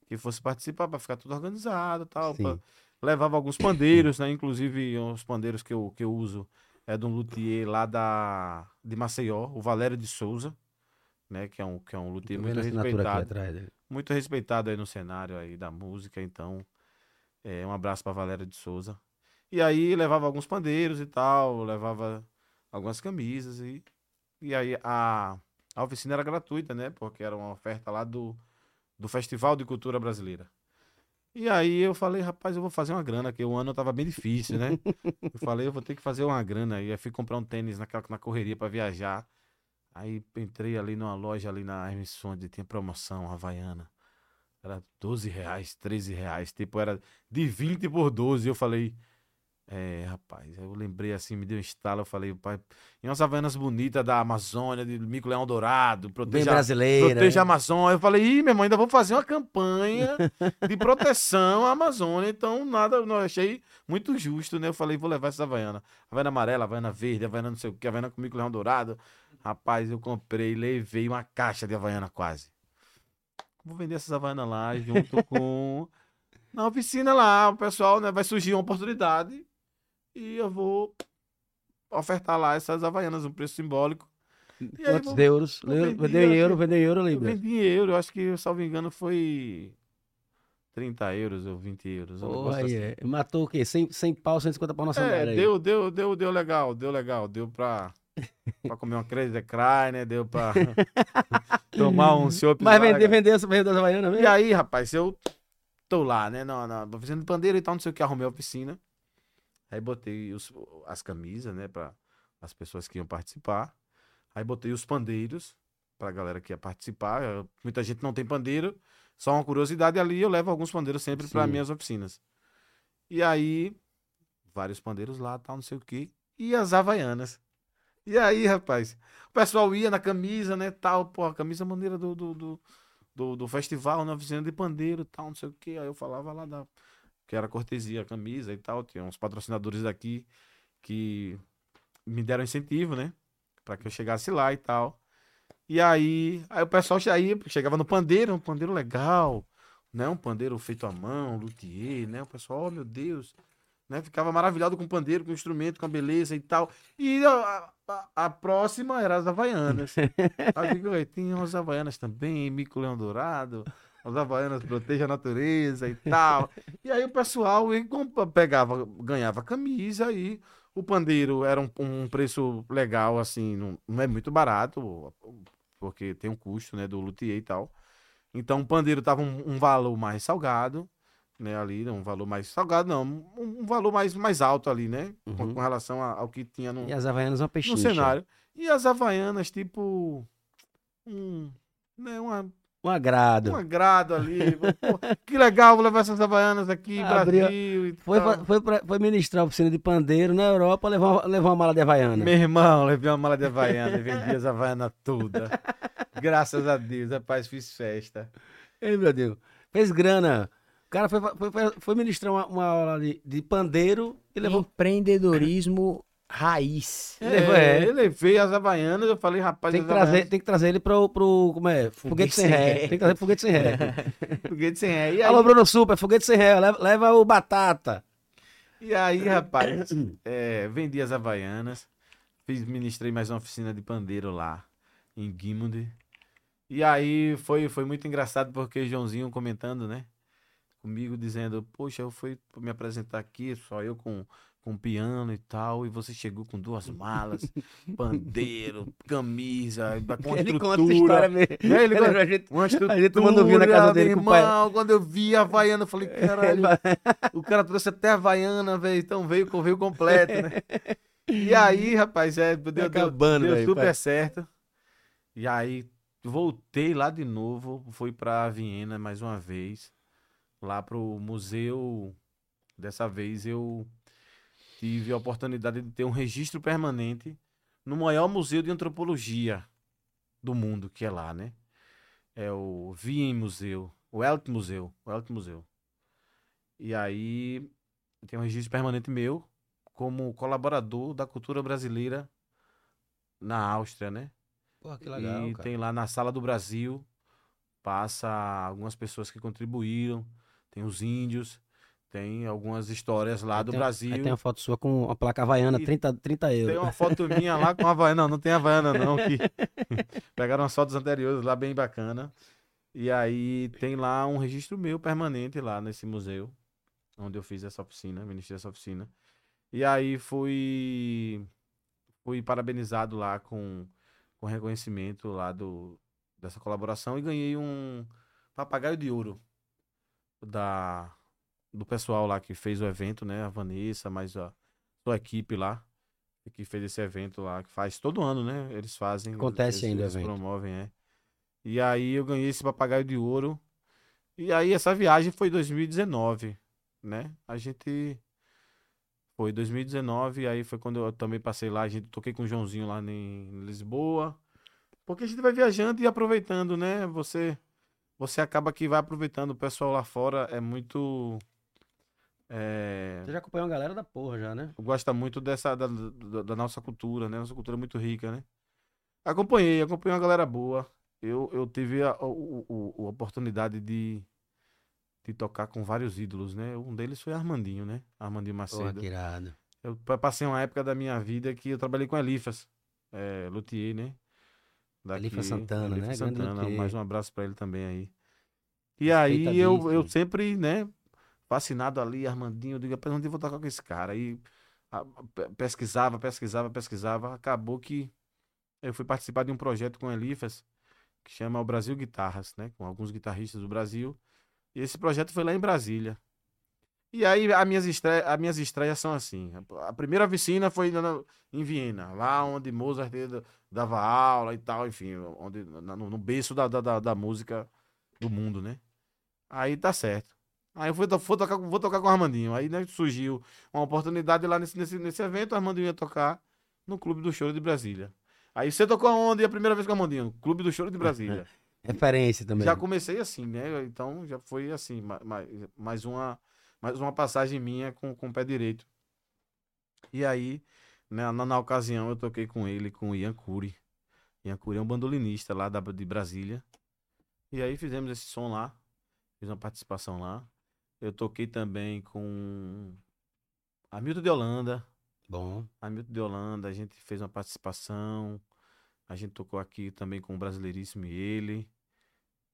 que fossem participar, para ficar tudo organizado e tal. Pra- Levava alguns pandeiros, né? Inclusive, os pandeiros que eu, que eu uso é de um luthier lá da, de Maceió, o Valério de Souza, né? Que é um, que é um luthier muito a assinatura aqui respeitado atrás dele. Muito respeitado aí no cenário aí da música, então é, um abraço para Valéria de Souza. E aí levava alguns pandeiros e tal, levava algumas camisas e e aí a, a oficina era gratuita, né? Porque era uma oferta lá do, do Festival de Cultura Brasileira. E aí eu falei, rapaz, eu vou fazer uma grana, porque o ano tava bem difícil, né? Eu falei, eu vou ter que fazer uma grana. E aí fui comprar um tênis naquela, na correria para viajar. Aí entrei ali numa loja ali na Hermes onde tinha promoção Havaiana. Era 12 reais, 13 reais. Tipo, era de 20 por 12. Eu falei, é, rapaz, eu lembrei assim, me deu um estalo. Eu falei, pai, e umas Havaianas bonitas da Amazônia, de Mico Leão Dourado, Bem proteja, brasileira. proteja a né? Amazônia. Eu falei, ih, meu irmão, ainda vou fazer uma campanha de proteção à Amazônia. Então, nada, eu achei muito justo, né? Eu falei, vou levar essa Havaiana. Havaiana amarela, Havaiana verde, Havaiana não sei o que, Havaiana com Mico Leão Dourado. Rapaz, eu comprei, levei uma caixa de Havaiana quase. Vou vender essas Havaianas lá junto com. Na oficina lá, o pessoal, né? Vai surgir uma oportunidade e eu vou ofertar lá essas Havaianas, um preço simbólico. E aí Quantos vou- euros? Vendeu euro, vendeu euro, Eu Libra. vendi euro, eu acho que, salvo engano, foi 30 euros ou 20 euros. um aí, assim. é. Matou o quê? 100, 100 pau, 150 pau na É, aí. deu, deu, deu, deu legal, deu legal. Deu pra, pra comer uma crazy cry, né? Deu pra tomar um chopp. Mas vender, vender essa venda das Havaianas E mesmo? aí, rapaz, eu tô lá, né? Na, na oficina de pandeiro e tal, não sei o que, arrumei a oficina. Aí botei os, as camisas, né? Pra as pessoas que iam participar. Aí botei os pandeiros pra galera que ia participar. Eu- Muita gente não tem pandeiro. Só uma curiosidade ali, eu levo alguns pandeiros sempre para minhas oficinas. E aí, vários pandeiros lá, tal, não sei o que. E as havaianas. E aí, rapaz, o pessoal ia na camisa, né, tal, pô, a camisa maneira do, do, do, do, do festival, na oficina de pandeiro, tal, não sei o que. Aí eu falava lá da que era cortesia a camisa e tal, tinha uns patrocinadores daqui que me deram incentivo, né, para que eu chegasse lá e tal. E aí, aí o pessoal ia, chegava no pandeiro, um pandeiro legal, né? Um pandeiro feito à mão, luthier, né? O pessoal, oh meu Deus, né? Ficava maravilhado com o pandeiro, com o instrumento, com a beleza e tal. E a, a, a próxima era as Havaianas. aí digo, "Ué, tem umas Havaianas também, Mico Leão Dourado, as Havaianas Proteja a Natureza e tal. E aí o pessoal pegava, ganhava camisa e o pandeiro era um, um preço legal, assim, não, não é muito barato, porque tem um custo, né, do luthier e tal. Então o pandeiro tava um, um valor mais salgado, né, ali, um valor mais salgado, não, um, valor mais, mais alto ali, né, com, Uhum. com relação a- ao que tinha no, E as Havaianas uma no cenário. E as havaianas, tipo, um, né, uma, Um agrado. um agrado ali. Pô, que legal, vou levar essas havaianas aqui, Abriu- Brasil e Foi, tal. foi, pra- foi ministrar a oficina de pandeiro na Europa, levou levou uma mala de Havaiana. Meu irmão, levei uma mala de Havaiana e vendi as Havaianas todas. Graças a Deus, rapaz, fiz festa. Ei, meu Deus. Fez grana. O cara foi, foi, foi, ministrar uma, uma aula de, de pandeiro e levou. Empreendedorismo raiz. Ele levou- é. eu levei as Havaianas, eu falei, rapaz, Tem que, trazer, Havaianas, tem que trazer ele pro, pro como é? Foguete, sem ré. Tem que trazer foguete sem ré. foguete sem ré. E aí, Alô, Bruno Super, foguete sem ré. Leva, leva o batata. e aí rapaz, é, vendi as Havaianas, fiz, ministrei mais uma oficina de pandeiro lá, em Guimond. E aí foi, foi muito engraçado porque Joãozinho comentando, né? Comigo dizendo, poxa, eu fui me apresentar aqui, só eu com, com piano e tal, e você chegou com duas malas, pandeiro, camisa, com Ele conta essa estrutura. história mesmo. É, ele Ele- conta- a gente- Uma estrutura, A gente tomando vinho na casa dele meu com o pai. irmão, quando eu vi a Havaiana, eu falei, caralho, o cara trouxe até a Havaiana, velho, então veio, veio completo, né? E aí, rapaz, é, deu, acabando, deu velho, super pai. certo. E aí, voltei lá de novo, fui pra Viena mais uma vez, lá pro museu. Dessa vez eu tive a oportunidade de ter um registro permanente no maior museu de antropologia do mundo, que é lá, né? É o Wien Museu, o Welt Museu, o Welt Museu. E aí tem um registro permanente meu como colaborador da cultura brasileira na Áustria, né? Pô, que e tem lá na Sala do Brasil, passa algumas pessoas que contribuíram, tem os índios, tem algumas histórias lá do Brasil. Tem uma foto sua com a placa Havaiana, E 30, 30 euros. Tem uma foto minha lá com a Havaiana. Não, não tem Havaiana, não. Que... Pegaram as fotos anteriores lá, bem bacana. E aí tem lá um registro meu permanente lá nesse museu, onde eu fiz essa oficina, ministrei essa oficina. E aí fui, fui parabenizado lá com, com reconhecimento lá do, dessa colaboração e ganhei um papagaio de ouro da, do pessoal lá que fez o evento, né? A Vanessa, mais a sua equipe lá, que fez esse evento lá, que faz todo ano, né? Eles fazem. Acontece eles, ainda eles evento. promovem, é. E aí eu ganhei esse papagaio de ouro. E aí essa viagem foi 2019, né? A gente foi 2019, aí foi quando eu também passei lá, a gente toquei com o Joãozinho lá em Lisboa. Porque a gente vai viajando e aproveitando, né? Você você acaba que vai aproveitando. O pessoal lá fora é muito é, Você já acompanhou uma galera da porra já, né? gosta muito dessa da, da- da nossa cultura, né? Nossa cultura é muito rica, né? Acompanhei, acompanhei uma galera boa. Eu, eu tive a, o- o- a oportunidade de, de tocar com vários ídolos, né? Um deles foi Armandinho, né? Armandinho Macedo. que irado. Eu pa- passei uma época da minha vida que eu trabalhei com Elifas, é, Luthier, né? Elifas Santana, Elifas né? Santana, mais um abraço pra ele também aí. E aí eu, eu sempre, né, fascinado ali, Armandinho, eu digo, rapaz, onde eu vou tocar com esse cara? Aí a- pe- pesquisava, pesquisava, pesquisava, acabou que eu fui participar de um projeto com Elifas, que chama o Brasil Guitarras, né, com alguns guitarristas do Brasil, e esse projeto foi lá em Brasília. E aí as minhas estreias, as minhas estreias são assim. A primeira oficina foi em Viena, lá onde Mozart dava aula e tal, enfim, onde, no, no berço da, da, da, música do mundo, né? Aí tá certo. Aí eu fui, fui tocar, vou tocar com o Armandinho. Aí né, surgiu uma oportunidade lá nesse, nesse, nesse evento, o Armandinho ia tocar no Clube do Choro de Brasília. Aí você tocou onde a primeira vez com o Armandinho? Clube do Choro de Brasília. Referência também. Já comecei assim, né? Então já foi assim, ma- ma- mais uma, mais uma passagem minha com, com o pé direito. E aí, né, na, na ocasião, eu toquei com ele, com o Ian Cury. Ian Cury é um bandolinista lá da, de Brasília. E aí fizemos esse som lá, fiz uma participação lá. Eu toquei também com Hamilton de Holanda. Bom. Hamilton de Holanda, a gente fez uma participação. A gente tocou aqui também com o Brasileiríssimo e ele.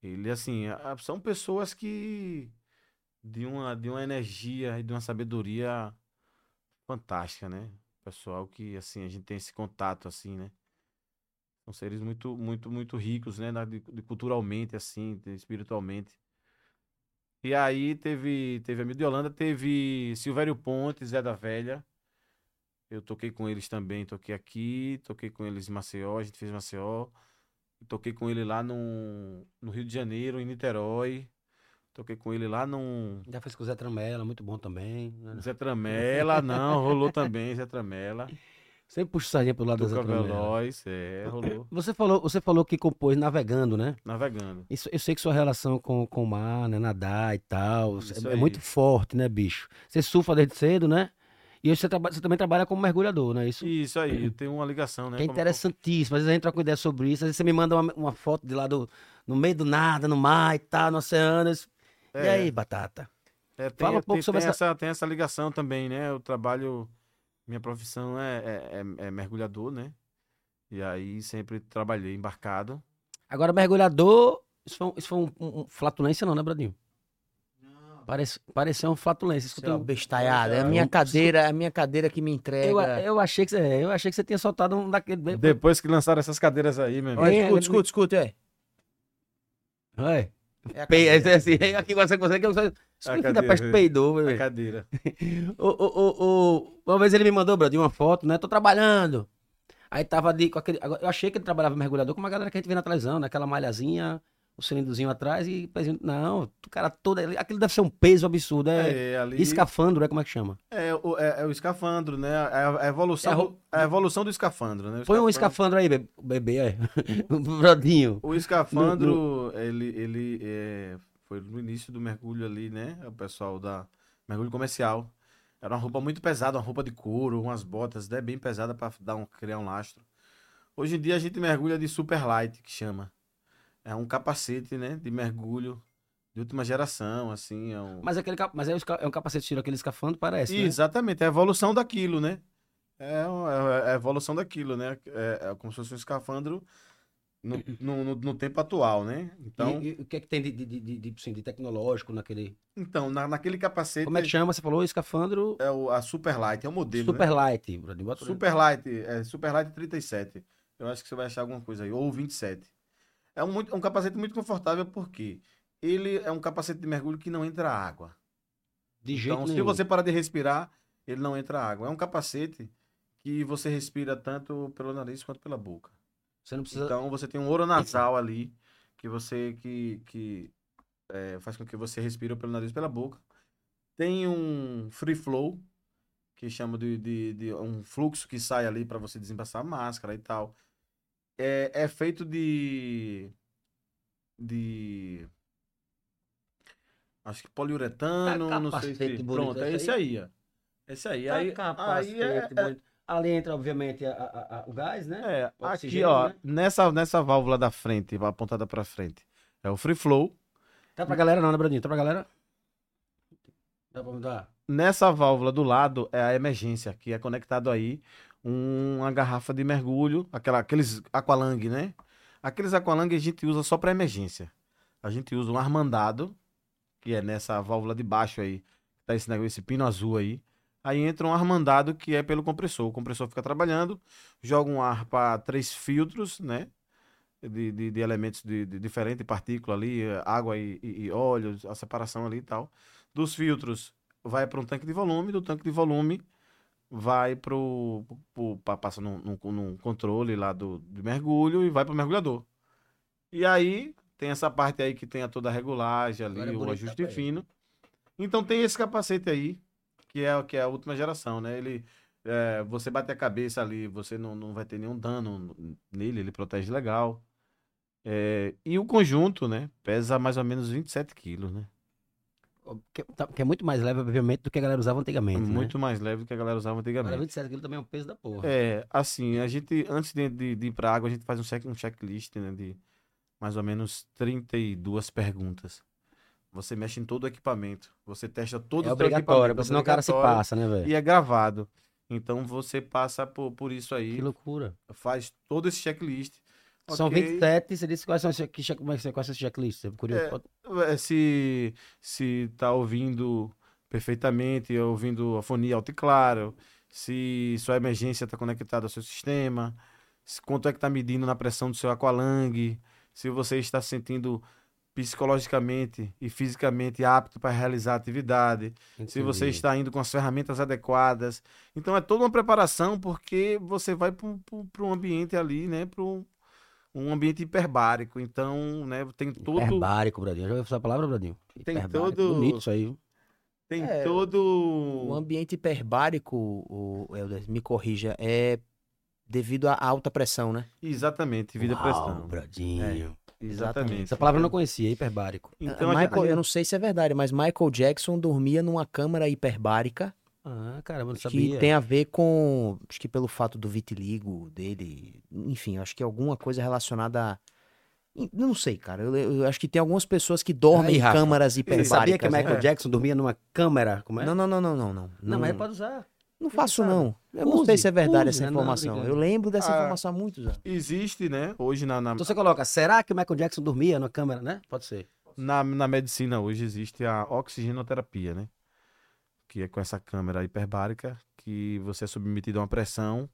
Ele, assim, são pessoas que. De uma, de uma energia e de uma sabedoria fantástica, né? Pessoal que, assim, a gente tem esse contato, assim, né? São seres muito, muito, muito ricos, né? De, de culturalmente, assim, espiritualmente. E aí teve, teve Hamilton de Holanda, teve Silvério Pontes, Zé da Velha. Eu toquei com eles também, toquei aqui, toquei com eles em Maceió, a gente fez Maceió. Toquei com ele lá no, no Rio de Janeiro, em Niterói. Toquei com ele lá no Já fez com o Zé Tramela, muito bom também. né? Zé Tramela, não, rolou também Zé Tramela. Sempre puxa sardinha pro lado do Zé Tuca Tramela. Veloz, é, rolou. Você falou, você falou que compôs navegando, né? Navegando. Isso, eu sei que sua relação com, com o mar, né? Nadar e tal, é, é muito forte, né, bicho? Você surfa desde cedo, né? E você, traba- você também trabalha como mergulhador, né? Isso Isso aí, eu tenho uma ligação, né? que é interessantíssimo. Às vezes a gente troca uma ideia sobre isso, às vezes você me manda uma, uma foto de lá do, no meio do nada, no mar e tal, no oceano. E É, aí, Batata? é, tem, Fala um pouco tem- sobre tem essa- essa... Tem essa ligação também, né? Eu trabalho, minha profissão é, é, é- é mergulhador, né? E aí sempre trabalhei embarcado. Agora, mergulhador, isso foi, um- isso foi um, um- um flatulência não, né, Bradinho? Parece, pareceu um flatulência. Eu Seu tenho- bestalhada. É a minha cadeira, é a minha cadeira que me entrega. eu, eu, achei que, você- eu achei que você tinha soltado um daquele... Depois que lançaram essas cadeiras aí, meu amigo. Olha, É, escuta, escuta, escuta, é. Ué. É a Pei, cadeira. é assim, aqui você consegue. Eu só, isso A que da cadeira. peste peidou, A velho. cadeira. O, o, o, Uma vez ele me mandou, Bradinho, uma foto, né? Tô trabalhando. Aí tava ali com aquele. Eu achei que ele trabalhava mergulhador com uma galera que a gente vê na televisão, naquela malhazinha, o cilindrozinho atrás e. pezinho- Não, o cara todo. Aquilo deve ser um peso absurdo. É, É, ali... escafandro, é como é que chama? É, o, é, é o escafandro, né? A, a evolução, É a ro- do- a evolução do escafandro, né? O Põe um escafandro- escafandro aí, be- bebê, é. Bradinho. O escafandro, ele, ele é, foi no início do mergulho ali, né? O pessoal da mergulho comercial. Era uma roupa muito pesada, uma roupa de couro, umas botas, né? Bem pesada para dar um, criar um lastro. Hoje em dia a gente mergulha de super light, que chama. É um capacete, né? De mergulho de última geração, assim. É um... Mas, aquele, mas é, é um capacete estilo aquele escafandro, parece. né? Exatamente, é a evolução daquilo, né? É, uma- é a evolução daquilo, né? É, é como se fosse um escafandro no, no, no- no tempo atual, né? Então, E, e o que é que tem de, de, de, de, assim, de tecnológico naquele. então na, naquele capacete Como é que chama? Você falou escafandro é o, a Super Light, é o modelo, Super né? Light, Bradinho. Bota Super Light, é Super Light 37. Eu acho que você vai achar alguma coisa aí, ou 27. É um, muito- um capacete muito confortável porque ele é um capacete de mergulho que não entra água. de jeito Então, se nenhum. você parar de respirar, ele não entra água. É um capacete que você respira tanto pelo nariz quanto pela boca. Você não precisa. Então você tem um ouro nasal ali que você que, que é, faz com que você respire pelo nariz e pela boca. Tem um free flow que chama de, de, de um fluxo que sai ali para você desembaçar a máscara e tal. É, é feito de de acho que poliuretano, Tá não sei se pronto, é esse aí, ó. Esse aí, aí, aí é, bonito. Ali entra, obviamente, a- a- a- o gás, né? é, aqui, ó, né? nessa, nessa válvula da frente, apontada pra frente, é o free flow. Tá pra galera não, né, Bradinho? Tá pra galera? Dá pra mudar? Nessa válvula do lado é a emergência, que é conectado aí uma garrafa de mergulho, aquela, aqueles aqualang, né? Aqueles aqualang a gente usa só para emergência. A gente usa um armandado, que é nessa válvula de baixo aí, tá esse negócio, esse pino azul aí. Aí entra um armandado que é pelo compressor. O compressor fica trabalhando, joga um ar para três filtros, né? De, de, de elementos de, de diferente partícula ali, água e, e, e óleo, a separação ali e tal. Dos filtros vai para um tanque de volume, do tanque de volume vai pro, pro, passa num, num- num controle lá do, do mergulho e vai pro mergulhador. E aí tem essa parte aí que tem a toda a regulagem ali, Agora é o ajuste fino. Então tem esse capacete aí, que é, o- que é a última geração, né? Ele, é, você bate a cabeça ali, você não, não vai ter nenhum dano nele, ele protege legal. É, e o conjunto, né, pesa mais ou menos 27 quilos, né? Que, tá- que é muito mais leve, obviamente, do que a galera usava antigamente. Muito mais leve do que a galera usava Né? Agora, antigamente. 27 quilos também é um peso da porra. É, assim, a gente, antes de, de, de ir pra água, a gente faz um, check, um checklist, né, de mais ou menos 32 perguntas. Você mexe em todo o equipamento, você testa todo é o obrigatório, porque senão o cara se passa, né, velho? E é gravado. Então você passa por, por isso aí, Que loucura. faz todo esse checklist. São Ok, 27, você disse quais são, esses- que, check- como que você- quais são esses checklists? É curioso. É, Se, se tá ouvindo perfeitamente, ouvindo a fonia alta e claro, se sua emergência está conectada ao seu sistema, se- quanto é que está medindo na pressão do seu aqualang, se você está se sentindo psicologicamente e fisicamente apto para realizar a atividade, se você Entendi. está indo com as ferramentas adequadas. Então é toda uma preparação porque você vai para um ambiente ali, né, para um ambiente hiperbárico. Então, né, tem todo. Hiperbárico, Bradinho. Já ouviu essa palavra, Bradinho? Tem todo- Bonito isso aí. Tem É, todo. O ambiente hiperbárico, o Helder, me corrija, é devido à alta pressão, né? Exatamente, vida Uau, pressão. Bradinho. Exatamente. Essa palavra eu não conhecia, hiperbárico. Então, Michael, gente- eu não sei se é verdade, mas Michael Jackson dormia numa câmara hiperbárica Ah, caramba, eu não que sabia. tem a ver com, acho que pelo fato do vitiligo dele, enfim, acho que alguma coisa relacionada a... Não sei, cara. Eu, eu acho que tem algumas pessoas que dormem Aí, em Rafa, câmaras Você hiperbáricas. sabia que o né? Michael É. Jackson dormia numa câmera? Como é? Não, não, não, não, não, não. Não, mas ele pode usar. Não faço, sabe. não. Eu não Use, sei se é verdade use, essa né? Não, informação. brincando. eu lembro dessa Ah. informação há muitos anos. Existe, né? Hoje na, na, Então você coloca, será que o Michael Jackson dormia numa câmera, né? Pode ser. na, na medicina hoje existe a oxigenoterapia, né? Que é com essa câmera hiperbárica que você é submetido a uma pressão,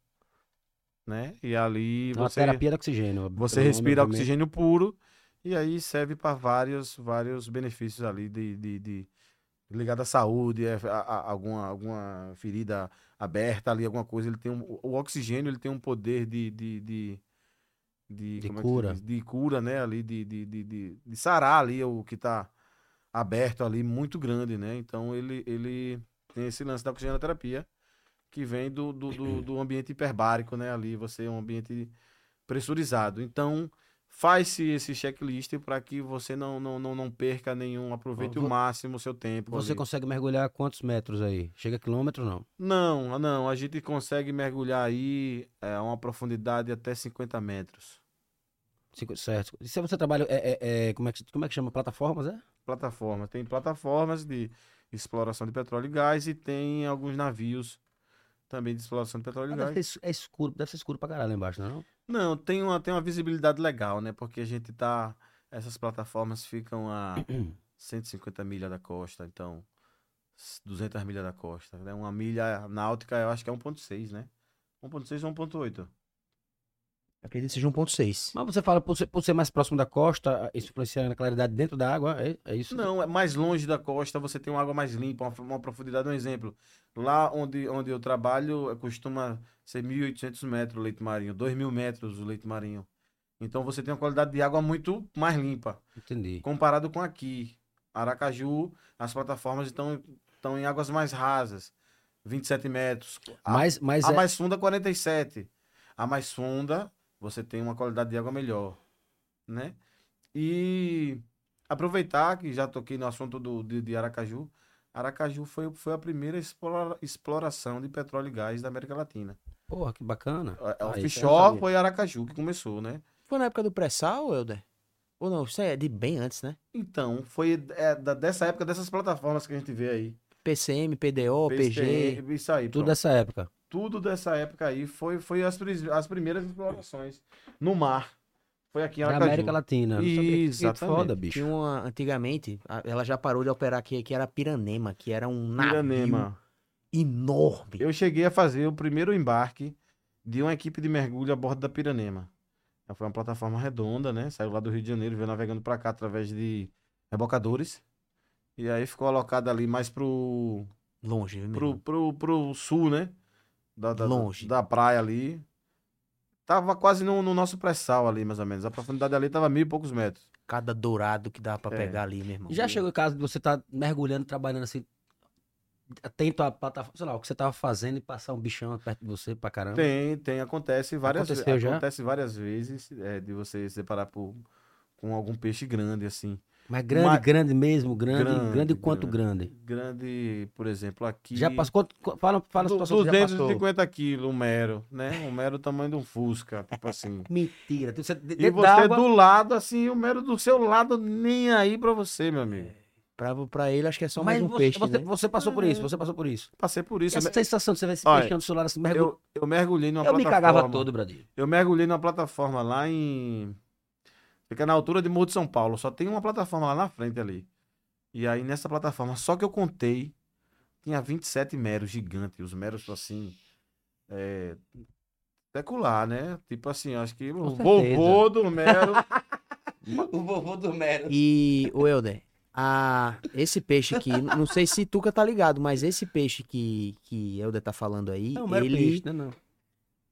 né? E ali É uma você, terapia de oxigênio. você respira obviamente. oxigênio puro e aí serve para vários, vários benefícios ali de, de, de- ligado à saúde, é, a, a- alguma, alguma ferida aberta ali, alguma coisa. Ele tem um, o oxigênio ele tem um poder de, de, de, de, De como é cura. diz? de cura, né? Ali de, de, de, de, de sarar ali o que está aberto ali muito grande, né? Então ele, ele tem esse lance da oxigenoterapia que vem do, do, do, do ambiente hiperbárico, né? Ali você é um ambiente pressurizado. Então faz-se esse checklist para que você não, não, não, não perca nenhum, aproveite Vo- o máximo o seu tempo. Você ali. consegue mergulhar quantos metros aí? Chega a quilômetro não? Não, não, a gente consegue mergulhar aí é, a uma profundidade até 50 metros. Certo. E se você trabalha, é, é- é- como, é que, como é que chama? Plataformas, é? Plataforma. Tem plataformas de exploração de petróleo e gás e tem alguns navios também de exploração de petróleo e Ah, gás. deve, ser, é escuro, deve ser escuro pra caralho lá embaixo, não é não? Não, tem uma, tem uma visibilidade legal, né? Porque a gente tá. Essas plataformas ficam a 150 milhas da costa, então. s- 200 milhas da costa. Né? Uma milha náutica, eu acho que é 1,6, né? 1,6 ou 1,8. Acredito que seja 1.6. Mas você fala, por ser, por ser mais próximo da costa, isso influencia na claridade dentro da água, é, é isso? Não, é mais longe da costa, você tem uma água mais limpa, uma, uma profundidade. Um exemplo, lá onde, onde eu trabalho, eh, costuma ser 1.800 metros o leito marinho, 2.000 metros o leito marinho. Então você tem uma qualidade de água muito mais limpa, Entendi. comparado com aqui. Aracaju, as plataformas estão, estão em águas mais rasas, 27 metros. A, Mas, mas a é, mais funda, 47. A mais funda, você tem uma qualidade de água melhor, né? E aproveitar que já toquei no assunto do, de, de Aracaju. Aracaju foi, foi a primeira explora- exploração de petróleo e gás da América Latina. porra, que bacana. A, offshore foi Aracaju que começou, né? Foi na época do pré-sal, Helder? Ou não? Isso é de bem antes, né? Então, foi é, da- dessa época, dessas plataformas que a gente vê aí. PCM, PDO, PG. PSTN, Isso aí, Tudo pronto. dessa época. Tudo dessa época aí foi, foi as, as primeiras explorações no mar. Foi aqui em Aracaju. América Latina. Sabia que- Exatamente. foda, bicho. Tinha uma, antigamente, ela já parou de operar aqui, que era Piranema, que era um navio Piranema. enorme. Eu cheguei a fazer o primeiro embarque de uma equipe de mergulho a bordo da Piranema. Ela Foi uma plataforma redonda, né? Saiu lá do Rio de Janeiro, veio navegando para cá através de rebocadores. E aí ficou alocada ali mais pro, Longe, viu, meu pro, pro, pro sul, né? Da, da, Longe. Da praia ali. Tava quase no, no nosso pré-sal ali, mais ou menos. A profundidade ali tava mil e poucos metros. Cada dourado que dava pra É. pegar ali, meu irmão. Já chegou o caso de você estar mergulhando, trabalhando assim, atento à plataforma, sei lá, o que você tava fazendo e passar um bichão perto de você pra caramba. Tem, tem, acontece várias vezes. Aconteceu já? Acontece várias vezes é, de você se deparar por, com algum peixe grande, assim. Mas grande, grande mesmo, grande, grande, Grande, quanto grande. Grande, por exemplo, aqui. Já passou, fala, fala a situação que já passou. 250 quilos, um mero, né? Um mero tamanho de um Fusca, tipo assim. Mentira, você, E você d'água, do lado, assim, o mero do seu lado, nem aí pra você, meu amigo. Pra, pra ele, acho que é só mas mais um você, peixe, você, né? você passou por isso, você passou por isso. Passei por isso. E essa Eu, sensação de você ver esse Olha, do celular assim, mergulho, eu, eu mergulhei numa eu me plataforma. cagava todo, Bradinho. Eu mergulhei numa plataforma lá em. Fica na altura de Morro de São Paulo. Só tem uma plataforma lá na frente ali. E aí nessa plataforma, só que eu contei, tinha 27 meros gigantes. Os meros assim. É. Secular, né? Tipo assim, acho que o certeza. vovô do mero. O vovô do Mero. E, o Helder, a, esse peixe aqui, não sei se Tuca tá ligado, mas esse peixe que, que Helder tá falando aí, É um mero ele, peixe, né? Não.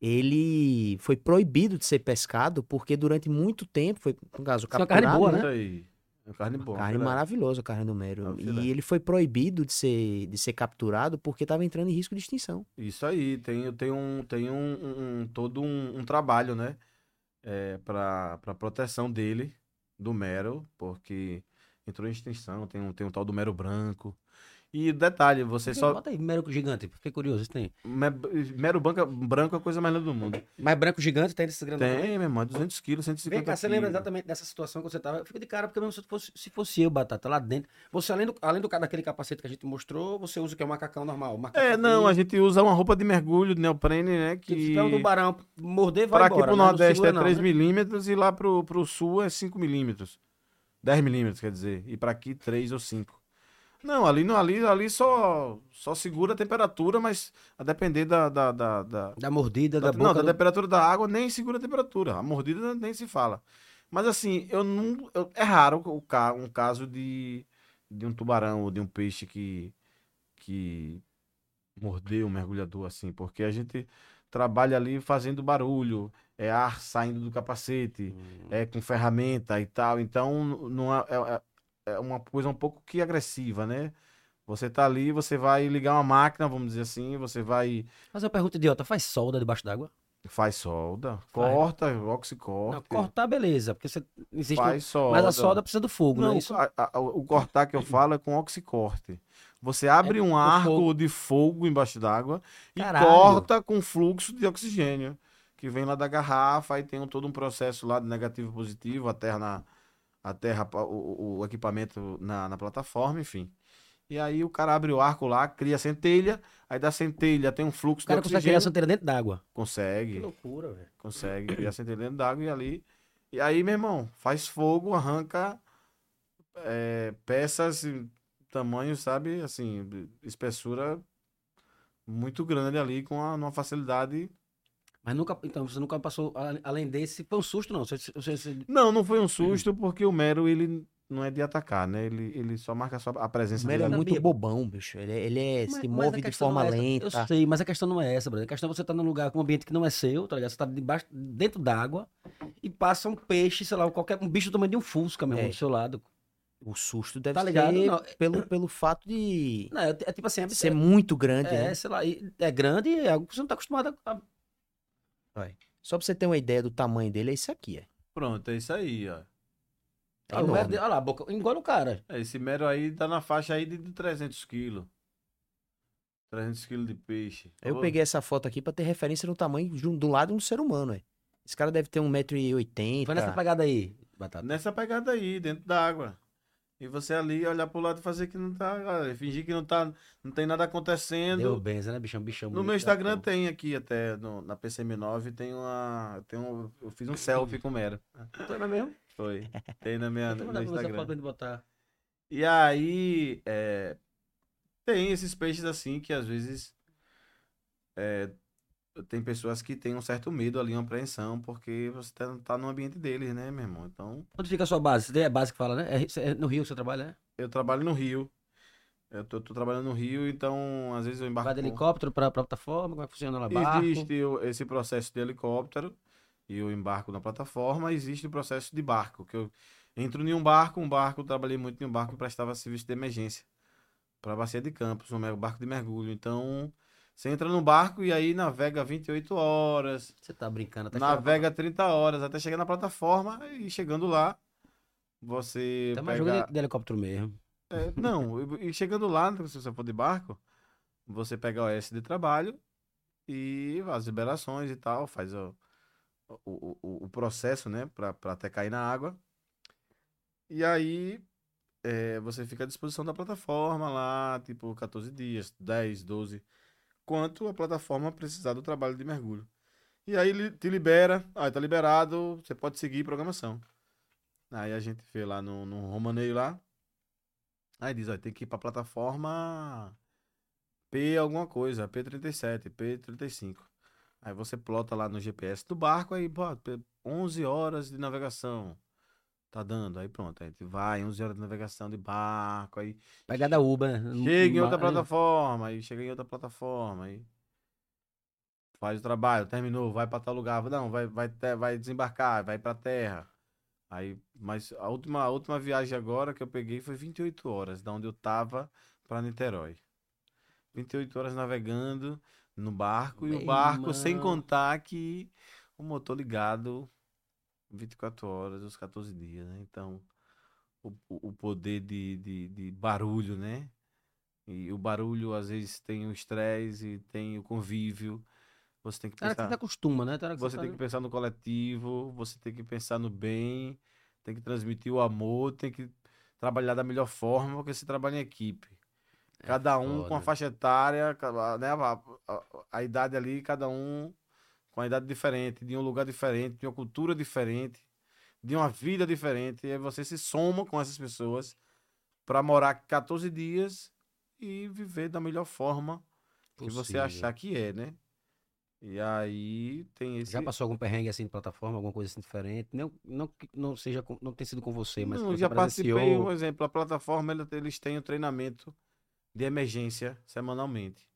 Ele foi proibido de ser pescado porque durante muito tempo, foi, no caso, Isso é uma carne capturado, boa, né? Isso aí. É carne boa. Carne filé. maravilhosa, a carne do É mero. filé. E ele foi proibido de ser, de ser capturado porque estava entrando em risco de extinção. Isso aí, tem, tem, um, tem um, um- um- todo um, um trabalho, né? É, para proteção dele, do mero, porque entrou em extinção, tem um, tem um tal do mero branco. E detalhe, você só. Bota aí, mero gigante, fiquei curioso, isso tem. me- Mero branco, branco é a coisa mais linda do mundo. Mas branco gigante tem desses grandes. Tem, meu irmão, é 200 quilos, 150 Vem cá, você lembra exatamente dessa situação que você tava? Eu fico de cara, porque mesmo se fosse, se fosse eu, Batata, lá dentro. Você, além do, além do daquele capacete que a gente mostrou, você usa o que é o macacão normal. macacão É, não, a gente usa uma roupa de mergulho, de neoprene, né? que... Se um tubarão morder, vai para aqui embora. pro né? Nordeste segura é não, 3 né? milímetros e lá pro, pro Sul é 5 milímetros. 10 milímetros, quer dizer. E para aqui 3 ou 5. Não, ali, não, ali, ali só, só segura a temperatura, mas a depender da, da, da, da- Da mordida, da, da- boca. não, da do- temperatura da água nem segura a temperatura. A mordida nem se fala. Mas assim, eu não. eu- é raro o, um caso de, de um tubarão ou de um peixe que, que mordeu um mergulhador assim, porque a gente trabalha ali fazendo barulho, é ar saindo do capacete, Hum. é com ferramenta e tal. Então, não é, é- é uma coisa um pouco que agressiva, né? Você tá ali, você vai ligar uma máquina, vamos dizer assim, você vai Fazer uma pergunta idiota, faz solda debaixo d'água? Faz solda, Faz. corta, Não, oxicorte, cortar, beleza, porque você existe. um- faz solda. Mas a solda precisa do fogo, não, Não, é isso? a- a- o cortar que eu falo é com oxicorte. Você abre É um arco fogo. de fogo embaixo d'água e Caralho. corta com fluxo de oxigênio, que vem lá da garrafa, aí tem um- todo um processo lá de negativo e positivo, a terra, na, a terra o, o equipamento na, na plataforma, enfim. E aí o cara abre o arco lá, cria a centelha, aí da centelha tem um fluxo O cara de consegue criar a oxigênio. santeira dentro d'água. Que Consegue. loucura, velho. Consegue criar centelha dentro d'água e ali. E aí, meu irmão, faz fogo, arranca é, peças, tamanho, sabe, assim, espessura muito grande ali, com a, uma facilidade. Mas nunca. Então, você nunca passou. Além desse, foi um susto, não. Você, você, você- Não, não foi um susto, porque o Mero, ele não é de atacar, né? Ele, ele só marca só a presença O Mero é dele ali. muito bobão, bicho. Ele, é- ele é- Mas- se move a de forma é lenta. Eu sei, mas a questão não é essa, brother. A questão é você estar num lugar com um ambiente que não é seu, tá ligado? Você tá debaixo, dentro d'água e passa um peixe, sei lá, qualquer, um bicho do tamanho de um fusca mesmo É. do seu lado. O susto deve Tá ligado? ser Não, pelo, pelo fato de Não, é, é tipo assim, é, ser muito grande, é, né? sei lá, e é grande e é algo que você não tá acostumado a. Só pra você ter uma ideia do tamanho dele, é isso aqui, é. Pronto, é isso aí, ó. É enorme. Mero- Olha lá, a boca, engole o cara. É, Esse Mero aí tá na faixa aí de, de 300 quilos. 300 quilos de peixe. Eu Ô, peguei essa foto aqui pra ter referência no tamanho de um- do lado de um ser humano, é. Esse cara deve ter 1,80m. Foi nessa pegada aí, Batata. Nessa pegada aí, dentro da água. E você ali olhar pro lado e fazer que não tá. olha, Fingir que não tá. Não tem nada acontecendo. Deu benção, né, bichão? Bichão. No meu Instagram tem aqui até, no- na PCM9, tem uma. Tem um, eu fiz um selfie com o Mero. Foi não é mesmo? Foi. Tem na minha, no você Instagram. gente botar. E aí, é, tem esses peixes assim que às vezes é, tem pessoas que têm um certo medo ali, uma apreensão, porque você tá, tá no ambiente deles, né, meu irmão? Então, Onde fica a sua base? Você É a base que fala, né? É, é no Rio que você trabalha, né? eu trabalho no Rio. Eu tô, tô trabalhando no Rio, então às vezes eu embarco. Vai de helicóptero pra plataforma, como é que funciona lá? Barco? Existe esse processo de helicóptero e eu embarco na plataforma. Existe o processo de barco, que eu entro em um barco, um barco, trabalhei muito em um barco que prestava serviço de emergência para a Bacia de Campos, um barco de mergulho. Então, você entra no barco e aí navega 28 horas, Você tá brincando. Até navega 30 horas até chegar na plataforma e chegando lá, você Até mais pega... jogo de, de helicóptero mesmo. É, não, e e chegando lá, se você for de barco, você pega o S de trabalho e as liberações e tal, faz o, o, o, o processo, né, pra, pra até cair na água. E aí é, você fica à disposição da plataforma lá, tipo 14 dias, 10, 12, quanto a plataforma precisar do trabalho de mergulho. E aí ele te libera, aí tá liberado, você pode seguir programação. Aí a gente vê lá no, no romaneio lá, Aí diz, ó, tem que ir pra plataforma P alguma coisa, P37, P35. Aí você plota lá no GPS do barco, aí, pô, P- 11 horas de navegação. Tá dando, aí pronto, aí a gente vai, 11 horas de navegação de barco, aí Pegada Uber, chega em outra plataforma, aí chega em outra plataforma, aí Faz o trabalho, terminou, vai pra tal lugar. Não, vai, vai, vai desembarcar, vai pra terra. Aí, mas a última, a última viagem agora que eu peguei foi 28 horas, da onde eu tava pra Niterói. 28 horas navegando no barco, e Meu o barco, sem irmão. contar que o motor ligado 24 horas, os 14 dias, né? Então, o, o poder de, de, de barulho, né? E o barulho, às vezes, tem o estresse e tem o convívio. Você tem que Cara, que pensar, você acostuma, né? Hora que você tá- tem que pensar no coletivo, você tem que pensar no bem, tem que transmitir o amor, tem que trabalhar da melhor forma, porque se trabalha em equipe. Cada um com a faixa etária, né? A, a- a idade ali, cada um com a idade diferente, de um lugar diferente, de uma cultura diferente, de uma vida diferente. E aí você se soma com essas pessoas para morar 14 dias e viver da melhor forma que você Possível. achar que é, né? E aí tem esse. Já passou algum perrengue assim de plataforma, alguma coisa assim diferente? Não, não, que não seja, com- não tem sido com você, mas Não, você já participei, presenciou. por exemplo, a plataforma eles têm o treinamento de emergência semanalmente.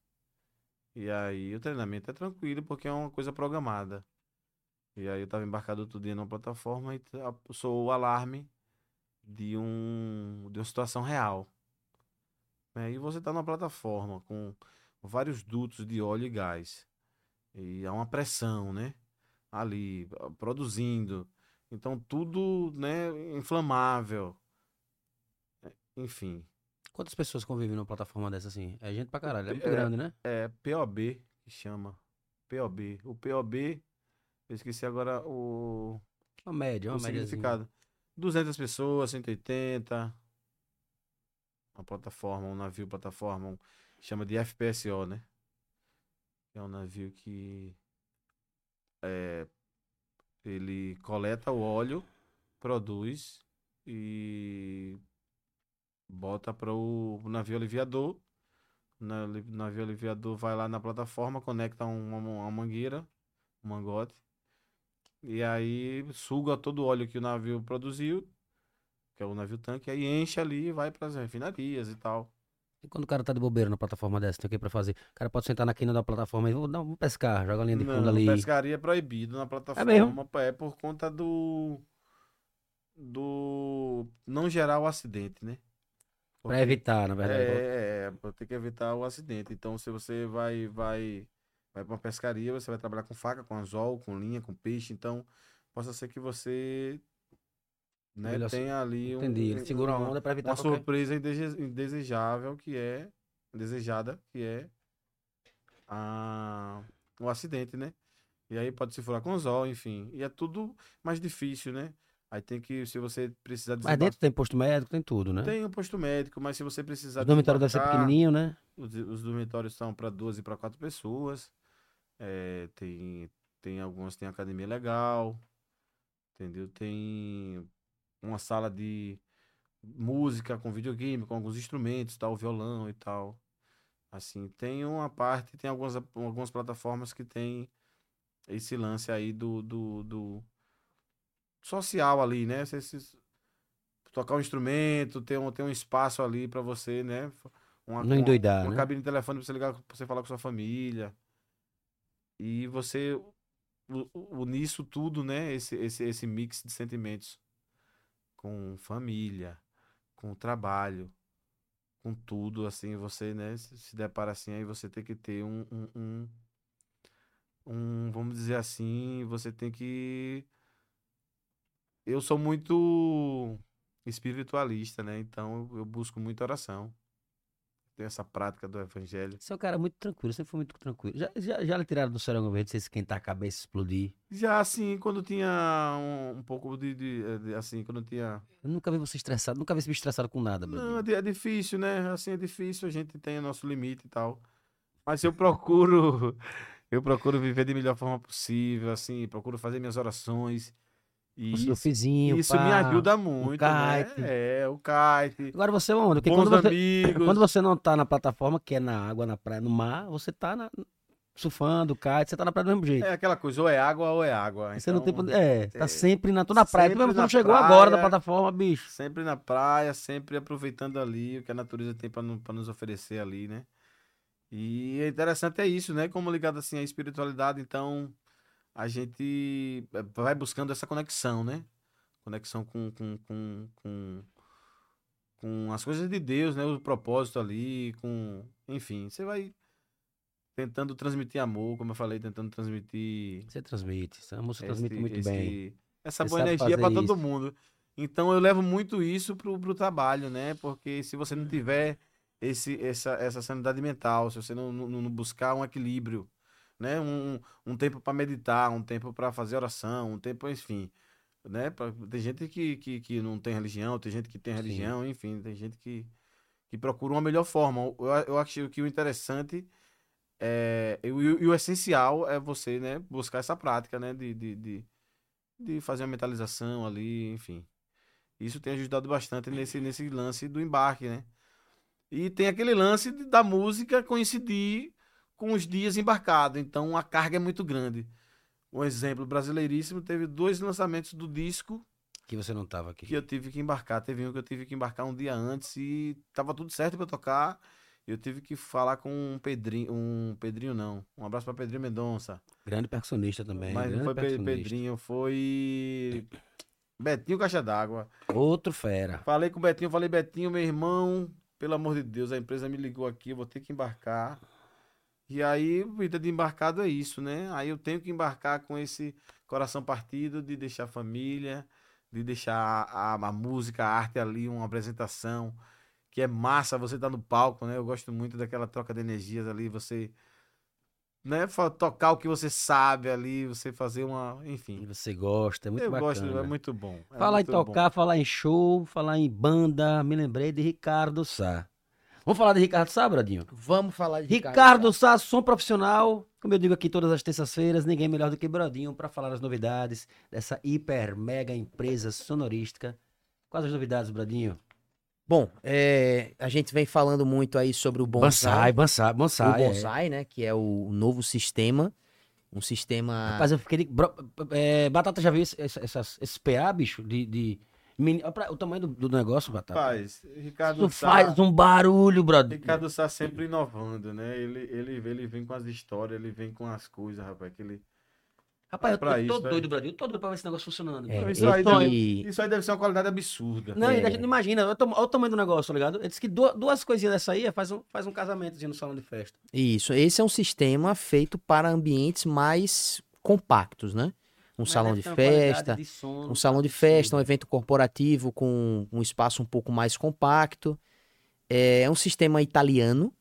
E aí o treinamento é tranquilo porque é uma coisa programada. E aí eu estava embarcado outro dia numa plataforma e tra- soou o alarme de um de uma situação real. Né? E você está numa plataforma com vários dutos de óleo e gás. E há uma pressão, né? Ali, produzindo. Então tudo, né, inflamável. É, Enfim, Quantas pessoas convivem numa plataforma dessa assim? É gente pra caralho, é muito É, grande, né? é POB que chama. POB. O POB, eu esqueci agora o, Uma média, o uma média. significado. 200 pessoas, 180. Uma plataforma, um navio plataforma, um- chama de FPSO, né? É um navio que é, ele coleta o óleo, produz e bota para o navio aliviador. O navi- navio aliviador vai lá na plataforma, conecta uma, uma mangueira, um mangote, e aí suga todo o óleo que o navio produziu, que é o navio tanque, aí enche ali e vai para as refinarias e tal. E quando o cara tá de bobeira na plataforma dessa, tem o que pra fazer? O cara pode sentar na quina da plataforma e vou, vou pescar, joga a linha de fundo Não, ali. pescaria é proibido na plataforma, mesmo? é por conta do do não gerar o acidente, né? Porque- evitar, na verdade. É, é, pra ter que evitar o acidente. Então, se você vai, vai, vai para uma pescaria, você vai trabalhar com faca, com anzol, com linha, com peixe. Então, possa ser que você, né, Melhor- tenha ali um, Entendi. Ele segura uma, onda pra evitar uma qualquer... surpresa indesejável que é desejada, que é a, o acidente, né? E aí pode se furar com anzol, enfim. E é tudo mais difícil, né? Aí tem que, se você precisar Mas dentro tem posto médico, tem tudo, né? tem um posto médico, mas se você precisar O dormitório deve ser pequenininho, né? os, os dormitórios são para 12 para 4 pessoas. É, tem, tem algumas tem academia legal. Entendeu? Tem uma sala de música com videogame, com alguns instrumentos, tal, violão e tal. Assim, tem uma parte, tem algumas, algumas plataformas que tem esse lance aí do, do, do social ali, né? Você, se- tocar um instrumento, ter um, ter um espaço ali para você, né? Uma, Não uma- endoidar, uma né? cabine de telefone pra você ligar, pra você falar com sua família. E você unir isso tudo, né? Esse, esse, esse mix de sentimentos com família, com trabalho, com tudo, assim, você, né? Se se depara assim, aí você tem que ter um, um, um, um, vamos dizer assim, você tem que. Eu sou muito espiritualista, né? Então eu busco muita oração. Tenho essa prática do evangelho. Você é um cara muito tranquilo, sempre foi muito tranquilo. Já, já, já lhe tiraram do cérebro verde, você esquentar a cabeça, explodir. Já assim, quando tinha um, um pouco de, de- de- assim, quando tinha. Eu nunca vi você estressado, nunca vi você me estressado com nada, Não, Bruno. é di- é difícil, né? Assim, é difícil, a gente tem o nosso limite e tal. Mas eu procuro, eu procuro viver da melhor forma possível, assim, procuro fazer minhas orações. E O isso, surfzinho, isso pá. me ajuda muito, né? kite. É, o kite, Agora você é onda, porque quando você, amigos. quando você não tá na plataforma, que é na água, na praia, no mar, você tá na, surfando, kite, você tá na praia do mesmo jeito. É aquela coisa, ou é água ou é água. você não tem Então. É, tá é, sempre na. Tô na praia. Tu mesmo não chegou agora da praia. plataforma, bicho. Sempre na praia, sempre aproveitando ali o que a natureza tem para nos oferecer ali, né? E é interessante é isso, né? Como ligado assim à espiritualidade, então a gente eh, vai buscando essa conexão, né? Conexão com, com, com, com, com as coisas de Deus, né? O propósito ali, com. Enfim, você vai tentando transmitir amor, como eu falei, tentando transmitir. Você transmite. Essa música esse- transmite muito esse- bem. Essa Você boa energia para todo mundo. Então eu levo muito isso pro, pro trabalho, né? Porque se você não tiver esse, essa, essa sanidade mental, se você não, não, não buscar um equilíbrio, né? Um, um tempo para meditar, um tempo para fazer oração, um tempo, enfim. Né? Pra- tem gente que, que, que não tem religião, tem gente que tem Sim. religião, enfim, tem gente que, que procura uma melhor forma. Eu, eu acho que o interessante é, e, o- e o essencial é você, né, buscar essa prática, né, de, de, de, de fazer uma mentalização ali, enfim. Isso tem ajudado bastante nesse, nesse lance do embarque, né? E tem aquele lance da música coincidir com os dias embarcados, então a carga é muito grande. Um exemplo, Brasileiríssimo teve dois lançamentos do disco Que você não tava aqui. que eu tive que embarcar. Teve um que eu tive que embarcar um dia antes e tava tudo certo eu tocar. Eu tive que falar com um Pedrinho, um Pedrinho não. Um abraço pra Pedrinho Mendonça. Grande percussionista também. Mas não foi. Pedrinho, foi Betinho Caixa d'Água. Outro fera. Falei com o Betinho, falei, Betinho, meu irmão, pelo amor de Deus, a empresa me ligou aqui, eu vou ter que embarcar. E aí, vida de embarcado é isso, né? Aí eu tenho que embarcar com esse coração partido de deixar a família, de deixar a, a música, a arte ali, uma apresentação que é massa, você tá no palco, né? Eu gosto muito daquela troca de energias ali, você né, tocar o que você sabe ali, você fazer uma, E enfim. você gosta, é muito eu bacana. gosto, é muito bom. é Falar em muito bom. tocar, falar em show, falar em banda, me lembrei de Ricardo Sá. Vamos falar de Ricardo Sá, Bradinho? Vamos falar de Ricardo Sá, som profissional. Como eu digo aqui todas as terças-feiras, ninguém melhor do que Bradinho para falar as novidades dessa hiper mega empresa sonorística. Quais as novidades, Bradinho? Bom, é, a gente vem falando muito aí sobre o bonsai. Bonsai, bonsai, o é. bonsai, né? Que é o novo sistema. Um sistema. Rapaz, eu fiquei. é, Batata já viu esse, esse, essas- esse PA, bicho? De. de o tamanho do, do negócio, Batata. Rapaz, Ricardo Isso Sá, faz um barulho, brother. Ricardo Sá sempre inovando, né? Ele, ele, ele vem com as histórias, ele vem com as coisas, rapaz. Que ele... Rapaz, eu tô, pra tô isso, né? doido, Bradinho. Eu tô doido pra ver esse negócio funcionando. É. Isso aí esse- Isso aí deve ser uma qualidade absurda. Não, É. a gente não imagina. Olha o tam- olha o tamanho do negócio, tá ligado? Ele disse que duas, duas coisinhas dessa aí faz um, faz um casamentozinho no salão de festa. Isso, esse é um sistema feito para ambientes mais compactos, né? Um Mas salão deve de festa, de som um salão de festa, um evento corporativo com um espaço um pouco mais compacto. É, é um sistema italiano.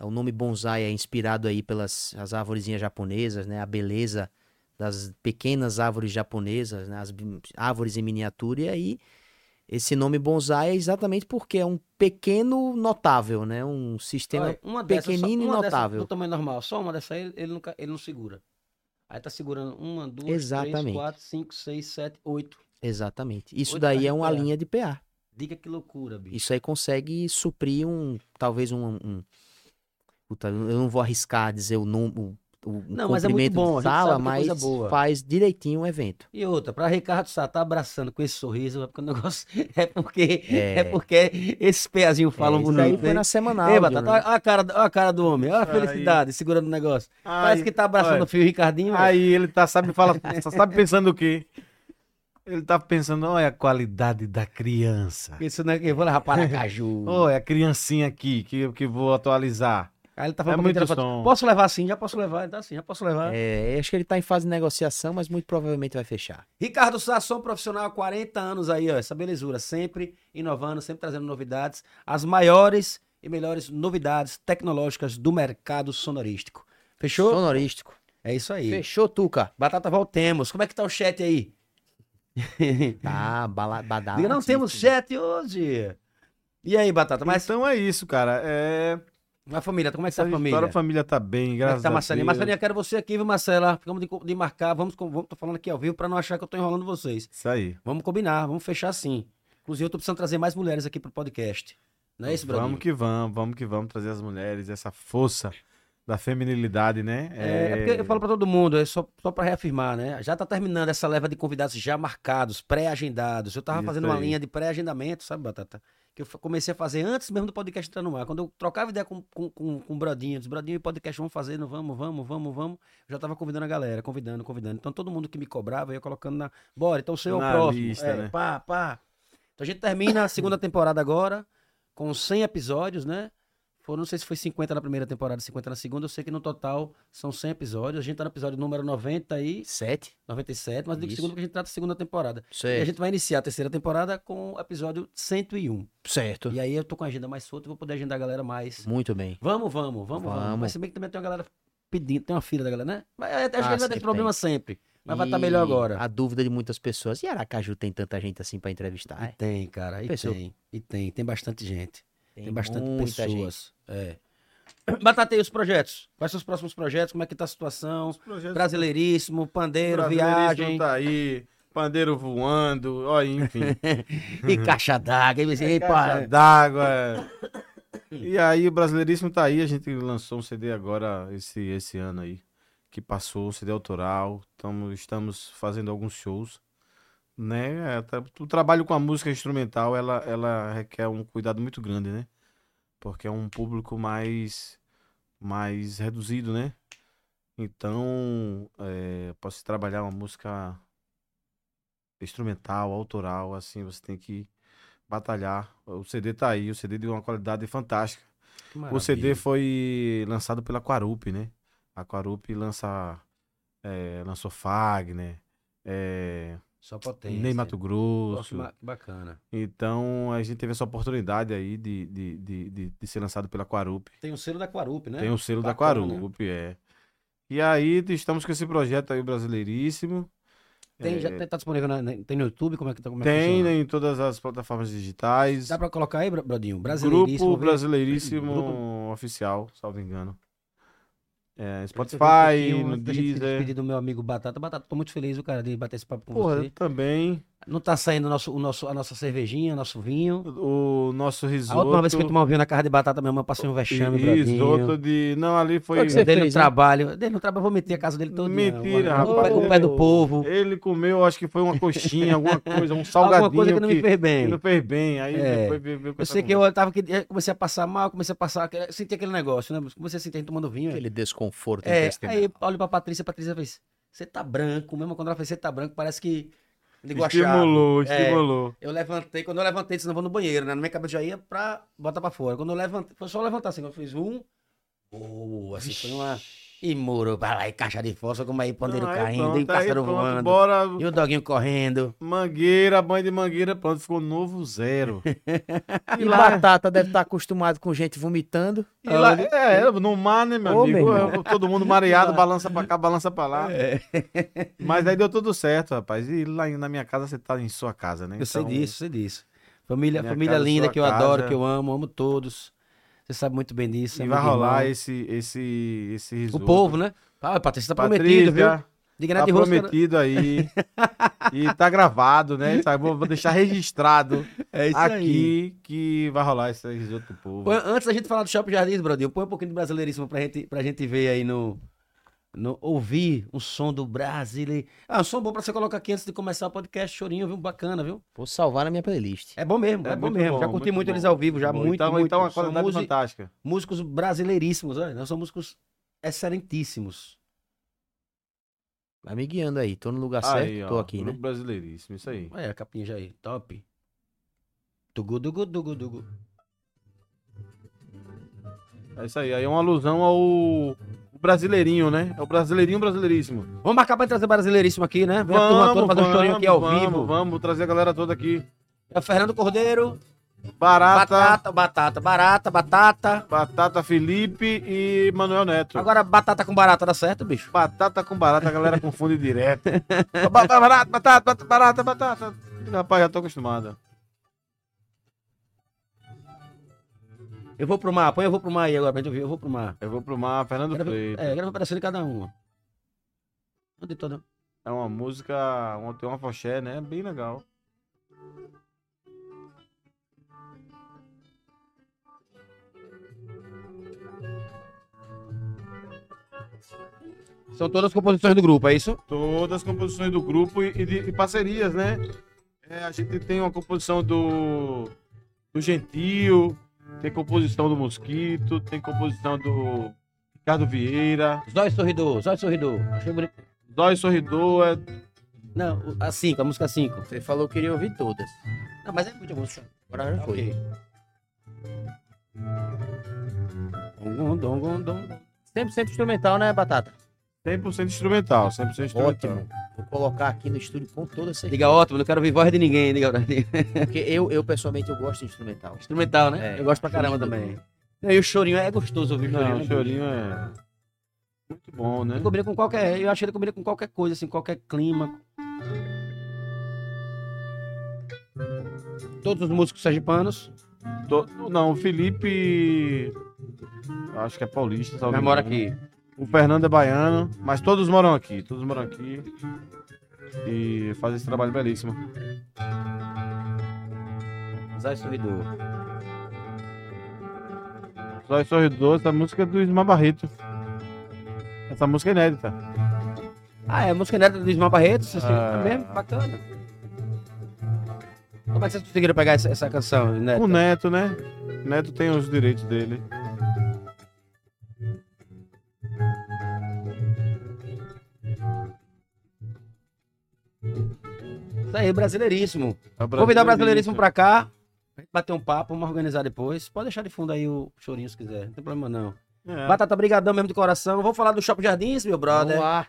O nome bonsai é inspirado aí pelas as árvorezinhas japonesas, né? A beleza das pequenas árvores japonesas, né? As árvores em miniatura. E aí, esse nome bonsai é exatamente porque é um pequeno notável, né? Um sistema Olha, uma só- pequenino e uma dessas notável. do tamanho normal. Só uma dessa aí, ele, nunca, ele não segura. Aí tá segurando uma, duas, três, Exatamente. quatro, cinco, seis, sete, oito. Exatamente. Isso Oito daí é uma linha de PA. Diga que loucura, bicho. Isso aí consegue suprir um, talvez um, um- puta, eu não vou arriscar dizer o número, o, o Não, mas é muito bom, de sala, é mas faz direitinho o evento. E outra, pra Ricardo Sá tá abraçando com esse sorriso, é porque o negócio é porque é, É. porque esses pezinhos falam é, isso aí bonito. foi hein? na semanal. Ei, viu, Batata, né? olha a cara, olha a cara do homem, olha a Aí. felicidade segurando o negócio. Parece Aí- que tá abraçando olha, o fio Ricardinho. velho. Aí ele tá, sabe, fala, só sabe pensando o quê? Ele tá pensando, olha a qualidade da criança. Isso não é que eu vou levar para Caju. Olha a criancinha aqui que, que vou atualizar. Aí ele tá É muito som. Posso levar sim? Já posso levar. Ele tá assim, já posso levar. É, acho que ele tá em fase de negociação, mas muito provavelmente vai fechar. Ricardo Sasson, profissional há 40 anos aí, ó. Essa belezura. Sempre inovando, sempre trazendo novidades. As maiores e melhores novidades tecnológicas do mercado sonorístico. Fechou? Sonorístico. É isso aí. Fechou, Tuca. Batata voltemos. Como é que tá o chat aí? Tá, bala, badala. Diga, não temos chat hoje. E aí, Batata? Mas Então é isso, cara. É... a família, como é que tá a família? história, a família tá bem, é graças que tá, a Marcelinha? Deus. Marcelinha, quero você aqui, viu, Marcela? Ficamos de, de marcar, vamos, vamos, tô falando aqui ao vivo pra não achar que eu tô enrolando vocês. Isso aí. Vamos combinar, vamos fechar assim. Inclusive, eu tô precisando trazer mais mulheres aqui pro podcast. Não é isso, Bradinho? Vamos que vamos, vamos que vamos trazer as mulheres, essa força da feminilidade, né? É, é porque eu falo pra todo mundo, é só, só pra reafirmar, né? Já tá terminando essa leva de convidados já marcados, pré-agendados. Eu tava Isso fazendo uma aí. linha de pré-agendamento, sabe, Batata? Que eu comecei a fazer antes mesmo do podcast entrar no ar. Quando eu trocava ideia com, com, com, com o Brodinho, eu disse, Brodinho, e podcast vamos fazer, não vamos, vamos, vamos, vamos. Eu já tava convidando a galera, convidando, convidando. Então todo mundo que me cobrava, eu ia colocando na. Bora, então o seu é o próximo. lista, é, né? Pá, pá. Então a gente termina a segunda temporada agora, com 100 episódios, né? Foram, não sei se foi 50 na primeira temporada, 50 na segunda. Eu sei que no total são 100 episódios. A gente tá no episódio número 90 e Sete? 97, mas digo segundo porque a gente trata a segunda temporada. E a Certo. gente vai iniciar a terceira temporada com o episódio 101. Certo. E aí eu tô com a agenda mais solta e vou poder agendar a galera mais. Muito bem. Vamos, vamos, vamos, vamos. Vamos. Mas se bem que também tem uma galera pedindo, tem uma fila da galera, né? Mas acho que Ah, a gente vai ter problema sempre. Mas vai estar E melhor agora. A dúvida de muitas pessoas. E Aracaju tem tanta gente assim pra entrevistar? E É, tem, cara, e Pessoa. tem. E tem, tem bastante gente. Tem, bastante muita gente. pessoas. É. Batata aí os projetos. Quais são os próximos projetos? Como é que tá a situação? Projetos Brasileiríssimo, pandeiro, Brasileiríssimo viagem. tá aí, pandeiro voando, ó, enfim. E caixa d'água. E, e, Caixa d'água. é. E aí, o Brasileiríssimo tá aí. A gente lançou um CD agora, esse, esse ano aí, que passou, CD autoral. Tamo, estamos fazendo alguns shows. Né? É, tá- O trabalho com a música instrumental, ela, ela requer um cuidado muito grande, né? Porque é um público mais, mais reduzido, né? Então, é, se trabalhar uma música instrumental, autoral, assim, você tem que batalhar. O CD tá aí, o CD de uma qualidade fantástica. O CD foi lançado pela Quarup, né? A Quarup lança, é, lançou Fagner, é, Só potência. Ney Mato Grosso. que bacana. Então a gente teve essa oportunidade aí de, de, de, de, de ser lançado pela Quarup. Tem o selo da Quarup, né? Tem o selo da Bacana. Quarup, é. E aí estamos com esse projeto aí brasileiríssimo. Tem, É, já tá disponível na- tem no YouTube? Como é que tá? Como é Tem né, em todas as plataformas digitais. Dá pra colocar aí, Bro- Brodinho? Brasileiríssimo. Grupo? Brasileiríssimo Grupo- Oficial, salvo engano. É, eu Spotify, no Deezer. despedir do meu amigo Batata. Batata, tô muito feliz, o cara, de bater esse papo com Porra, você. também. Não tá saindo o nosso, o nosso, a nossa cervejinha, nosso vinho. O nosso risoto. A última vez que eu tomei um vinho na casa de batata, minha mãe passou um vexame. Risoto de. Não, ali foi. Foi Dele no né? trabalho. Dele no trabalho, eu vou meter a casa dele todo Mentira, O pé, rapaz. o pé do povo. Ele comeu, acho que foi uma coxinha, alguma coisa, um salgadinho. Alguma coisa que não me fez que bem. não fez bem. Aí É. depois veio, veio com Eu sei que eu tava, que- eu comecei a passar mal, comecei a passar, senti aquele negócio, né? Comecei a sentir a gente tomando vinho. Aquele desconforto É, intestinal. aí olho pra Patrícia, a Patrícia fez, você tá branco, mesmo quando ela fez, você tá branco, parece que ligou a chave. Estimulou, É. estimulou. Eu levantei, quando eu levantei, disse, não vou no banheiro, né? Na minha cabeça já ia pra botar pra fora. Quando eu levantei, foi só levantar assim, eu fiz um, oh, assim, foi uma... E muro pra lá, e caixa de fósforo, como aí, pandeiro Não, aí caindo, pronto, e pássaro pronto, voando, Bora, e o doguinho correndo. mangueira, banho de mangueira, pronto, ficou novo zero. E batata deve estar acostumado com gente vomitando. E lá, é, no mar, né, meu Ô, amigo? meu irmão. Todo mundo mareado, balança pra cá, balança pra lá. É. Mas aí deu tudo certo, rapaz. E lá na minha casa, você tá em sua casa, né? Eu sei Então, disso, sei disso. Família, família casa, linda sua que eu casa. adoro, que eu amo, amo todos. Você sabe muito bem disso. E amigo vai rolar irmão. esse, esse, esse O risoto. povo, né? Ah, Patrícia, tá Patrícia, prometido, viu? Diga Tá rosca. prometido aí. e tá gravado, né? Tá, Vou vou deixar registrado É isso aí. aqui que vai rolar esse risoto do povo. Antes da gente falar do Shopping Jardins, Brodinho, põe um pouquinho de brasileiríssimo pra gente, pra gente ver aí no, no. Ouvir um som do brasileiro. Ah, um som bom pra você colocar aqui antes de começar o podcast, chorinho, viu? Bacana, viu? Vou salvar na minha playlist. É bom mesmo, é, bom muito mesmo. já curti muito, bom. eles ao vivo, já Bom, muito, então, muito. Então, uma qualidade músi- fantástica. músicos brasileiríssimos, olha. Nós somos músicos excelentíssimos. Vai me guiando aí. Tô no lugar certo, Aí, tô ó, aqui, né? grupo brasileiríssimo, isso aí. Olha a capinha já aí, top. Tugu, dugu, dugu, dugu. É isso aí. Aí é uma alusão ao brasileirinho, né? É o brasileirinho brasileiríssimo. Vamos marcar pra trazer brasileiríssimo aqui, né? Vem a turma toda fazer um chorinho aqui ao vamos, vivo. Vamos trazer a galera toda aqui. É o Fernando Cordeiro, Barata, batata, batata, barata, batata. Batata Felipe e Manuel Neto. Agora batata com barata dá certo, bicho? Batata com barata, a galera confunde direto. batata, barata, batata, batata, barata, batata. Rapaz, já tô acostumado. Eu vou pro mar, põe eu vou pro mar aí agora pra gente ouvir. Eu vou pro mar. Eu vou pro mar, Fernando ver, Freitas. é, pedacinho de cada uma. Onde toda? É uma música, uma, tem uma foché, né? Bem legal. São todas composições do grupo, é isso? Todas as composições do grupo e, e de- e parcerias, né? É, a gente tem uma composição do do Gentil, tem composição do Mosquito, tem composição do Ricardo Vieira. Zóio Sorridor, Zóio Sorridor. Achei bonito. Zóio Sorridor é Não, a 5, a música 5. Você falou que queria ouvir todas. Não, mas é muita música. Agora já foi. Ok. Dom, dom, dom, dom. 100% instrumental, né, Batata? 100% instrumental, 100% instrumental. Ótimo. Vou colocar aqui no estúdio com toda certeza. Diga ótimo, não quero ouvir voz de ninguém. Diga... Porque eu, eu, pessoalmente, eu gosto de instrumental. Instrumental, né? É. Eu gosto pra caramba também. Não, e o chorinho é gostoso ouvir o chorinho. Não, né? o chorinho é muito bom, né? Ele combina com qualquer. Eu acho que ele combina com qualquer coisa, assim, qualquer clima. Todos os músicos sergipanos. To- Não, o Felipe. Acho que é paulista, salvo Mas mora aqui. O Fernando é baiano, mas todos moram aqui. Todos moram aqui. E fazem esse trabalho belíssimo. Zóio Sorridor. Zóio Sorridor, essa música é do Ismael Barreto. Essa música é inédita. Ah, é a música neta do Ismael Barretos, assim, é mesmo, bacana. Como é que vocês conseguiram pegar essa, essa canção, né? O Neto, né? O Neto tem os direitos dele. Isso aí, brasileiríssimo. É Convidar o brasileiríssimo pra cá, bater um papo, vamos organizar depois. Pode deixar de fundo aí o chorinho se quiser, não tem problema não. É. Batata brigadão mesmo de coração. Vamos falar do Shopping Jardins, meu brother. Vamos lá.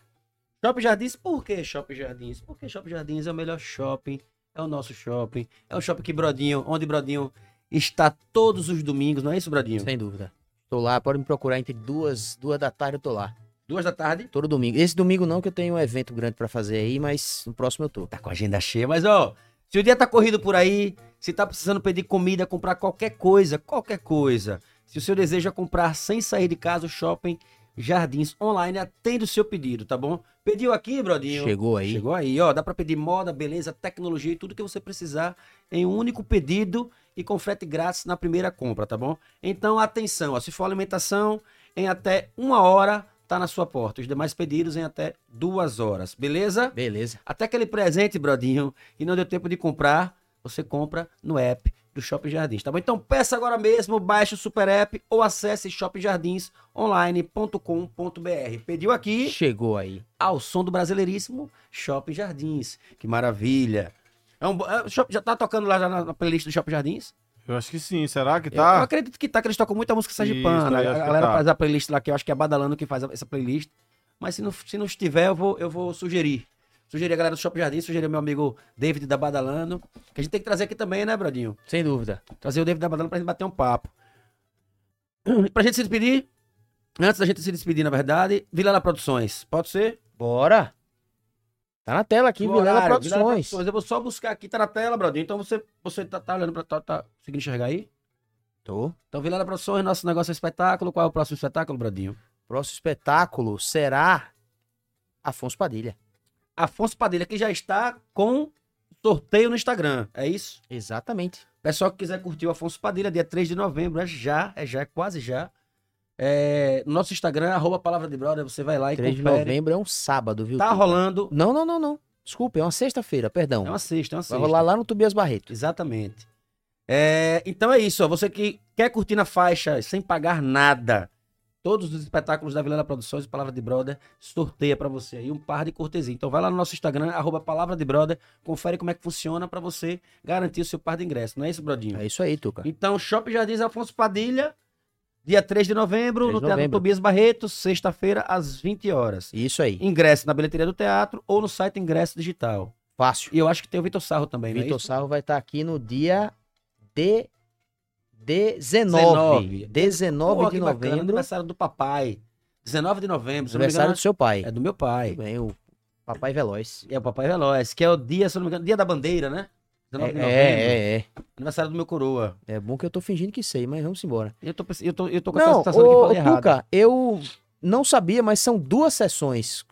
Shopping Jardins, por que Shopping Jardins? Porque Shopping Jardins é o melhor shopping, é o nosso shopping, é o shopping que Brodinho, onde Brodinho está todos os domingos, não é isso, Brodinho? Sem dúvida. Tô lá, pode me procurar entre duas, duas da tarde, eu tô lá. Duas da tarde. Todo domingo. Esse domingo não, que eu tenho um evento grande pra fazer aí, mas no próximo eu tô. Tá com a agenda cheia, mas ó, se o dia tá corrido por aí, se tá precisando pedir comida, comprar qualquer coisa, qualquer coisa, se o seu desejo é comprar sem sair de casa, o Shopping Jardins Online atende o seu pedido, tá bom? Pediu aqui, Brodinho? Chegou aí. Chegou aí, ó. Dá pra pedir moda, beleza, tecnologia e tudo que você precisar em um único pedido e com frete grátis na primeira compra, tá bom? Então, atenção, ó, se for alimentação, em até uma hora tá na sua porta. Os demais pedidos em até duas horas, beleza? Beleza. Até aquele presente, Brodinho, que não deu tempo de comprar, você compra no app do Shopping Jardins, tá bom? Então peça agora mesmo, baixe o Super App ou acesse shoppingjardins.online.com.br. Pediu aqui Chegou aí. ao som do brasileiríssimo Shopping Jardins. Que maravilha. É um, é, já tá tocando lá na, na playlist do Shopping Jardins? Eu acho que sim. Será que Eu, eu tá? acredito que tá, que eles tocam muita música sergipana. Isso, eu A, galera tá. faz a playlist lá, que eu acho que é a Badalando que faz essa playlist. Mas se não, se não estiver, eu vou, eu vou sugerir. Sugerir a galera do Shopping Jardim, sugerir o meu amigo David da Badalando. Que a gente tem que trazer aqui também, né, Brodinho? Sem dúvida. Trazer o David da Badalando pra gente bater um papo. E pra gente se despedir, antes da gente se despedir, na verdade, Vilela Produções. Pode ser? Bora. Tá na tela aqui, Vilela horário, Produções. Eu vou só buscar aqui, tá na tela, Brodinho. Então você, você tá, tá olhando pra. Tá, tá conseguindo enxergar aí? Tô. Então, Vilela Produções, nosso negócio é espetáculo. Qual é o próximo espetáculo, Brodinho? Próximo espetáculo será Afonso Padilha. Afonso Padilha, que já está com sorteio no Instagram. É isso? Exatamente. Pessoal que quiser curtir o Afonso Padilha, dia 3 de novembro, é já, é já, é quase já. É, no nosso Instagram, arroba Palavra de Brother, você vai lá e 3 de confere. novembro é um sábado, viu? Tá Tuca? rolando. Não, não, não, não. Desculpa, é uma sexta-feira, perdão. É uma sexta, é uma Vai sexta. rolar lá no Tobias Barreto. Exatamente. É, então é isso, ó. Você que quer curtir na faixa sem pagar nada, todos os espetáculos da Vilela Produções e Palavra de Brother, sorteia pra você aí um par de cortesia. Então vai lá no nosso Instagram, arroba Palavra de Brother, confere como é que funciona pra você garantir o seu par de ingresso. Não é isso, Brodinho? É isso aí, Tuca. Então, Shopping Jardins Afonso Padilha, dia 3 de novembro, 3 no de Teatro novembro. Tobias Barreto, sexta-feira, às 20 horas. Isso aí. Ingresso na bilheteria do teatro ou no site Ingresso Digital. Fácil. E eu acho que tem o Vitor Sarro também, é Vitor? Sarro vai estar aqui no dia de 19. 19. 19 Pô, de que bacana, novembro. Aniversário do papai. 19 de novembro. Aniversário engano, do seu pai. É do meu pai. Tudo bem, o Papai Veloz. É o Papai Veloz, que é o dia, se não me engano, dia da bandeira, né? 19 de É, novembro. é, é. Aniversário do meu coroa. É bom que eu tô fingindo que sei, mas vamos embora. Eu tô, eu tô, eu tô com Não, essa sensação de que falei. Tuca, eu não sabia, mas são duas sessões.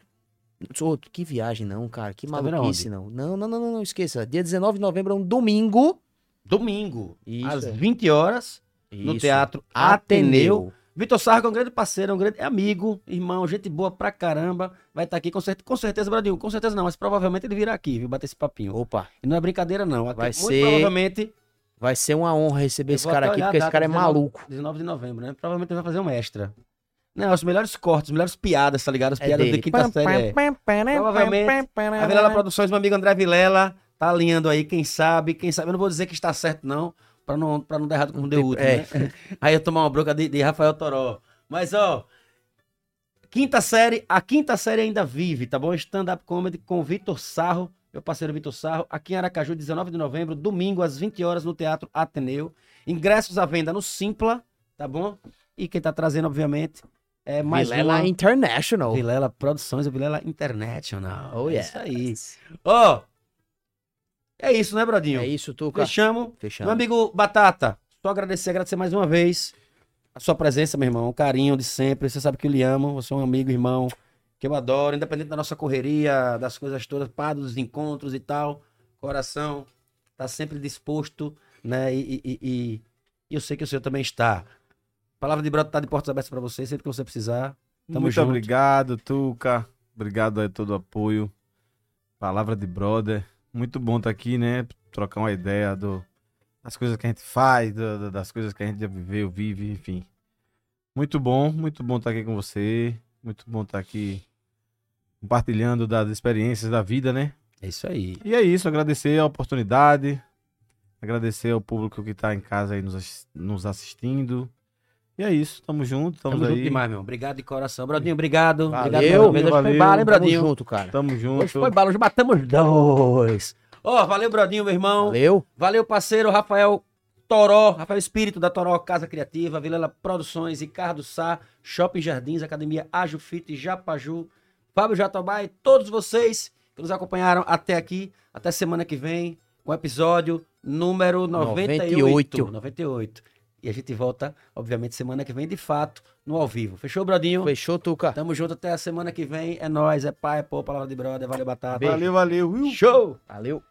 Ô, que viagem não, cara. Que Você tá maluquice não. Não, não, não, não, não, esqueça. Dia 19 de novembro é um domingo. Domingo, Isso, às é. 20 horas, no Isso. Teatro Ateneu. Ateneu. Vitor Sarro, é um grande parceiro, é um grande amigo, irmão, gente boa pra caramba. Vai estar aqui com, cer com certeza, Bradinho. Com certeza não, mas provavelmente ele virá aqui, viu? Bater esse papinho. Opa, E não é brincadeira, não. Aqui, Vai ser- provavelmente Vai ser uma honra receber Eu esse cara aqui, porque esse cara é 19 maluco. 19 de novembro, né? Provavelmente ele vai fazer um extra. Não, os melhores cortes, as melhores piadas, tá ligado? As É piadas dele. de quinta série. É. Provavelmente, A Vilela Produções, meu amigo André Vilela, tá alinhando aí, quem sabe, quem sabe. Eu não vou dizer que está certo, não, pra não, pra não dar errado como deu último, é. né? Aí eu tomar uma bronca de, de Rafael Toró. Mas, ó, quinta série, a quinta série ainda vive, tá bom? Stand-up comedy com Vitor Sarro, meu parceiro Vitor Sarro, aqui em Aracaju, 19 de novembro, domingo, às 20 horas, no Teatro Ateneu. Ingressos à venda no Simpla, tá bom? E quem tá trazendo, obviamente, é mais Vilela uma... International. Vilela Produções, o Vilela International. Oh, é yeah. isso aí. Ó, é isso, né, Brodinho? É isso, Tuca. Fechamos. Fechando. Meu amigo Batata, só agradecer, agradecer mais uma vez a sua presença, meu irmão, o carinho de sempre. Você sabe que eu lhe amo, você é um amigo, irmão, que eu adoro, independente da nossa correria, das coisas todas, pá, dos encontros e tal. Coração tá sempre disposto, né? E, e- e- e- eu sei que o senhor também está. Palavra de brother tá de portas abertas pra você, sempre que você precisar. Tamo Muito junto. obrigado, Tuca. Obrigado aí todo o apoio. Palavra de brother. Muito bom estar aqui, né? Trocar uma ideia do, das coisas que a gente faz, do- das coisas que a gente já viveu, vive, enfim. Muito bom, muito bom estar aqui com você. Muito bom estar aqui compartilhando das experiências da vida, né? É isso aí. E é isso, agradecer a oportunidade, agradecer ao público que tá em casa aí nos, nos assistindo. E é isso, tamo junto, Tamo tamo, junto demais, meu. Obrigado de coração. Brodinho, obrigado. obrigado Valeu, uma vez. Hoje foi bala, hein, Tamo Brodinho? junto, cara. Tamo junto. Hoje foi bala, hoje batemos dois. Ó, valeu, Brodinho, meu irmão. Valeu. Valeu, parceiro Rafael Toró, Rafael Espírito da Toró Casa Criativa, Vilela Produções, Ricardo Sá, Shopping Jardins, Academia Ajufite, Japaju, Fábio Jatobá e todos vocês que nos acompanharam até aqui. Até semana que vem, com o episódio número 98. 98. 98. E a gente volta, obviamente, semana que vem, de fato, no ao vivo. Fechou, Brodinho? Fechou, Tuca. Tamo junto até a semana que vem. É nóis, é pai, é pô, palavra de brother. Valeu, batata. Valeu, valeu. viu? Show! Valeu.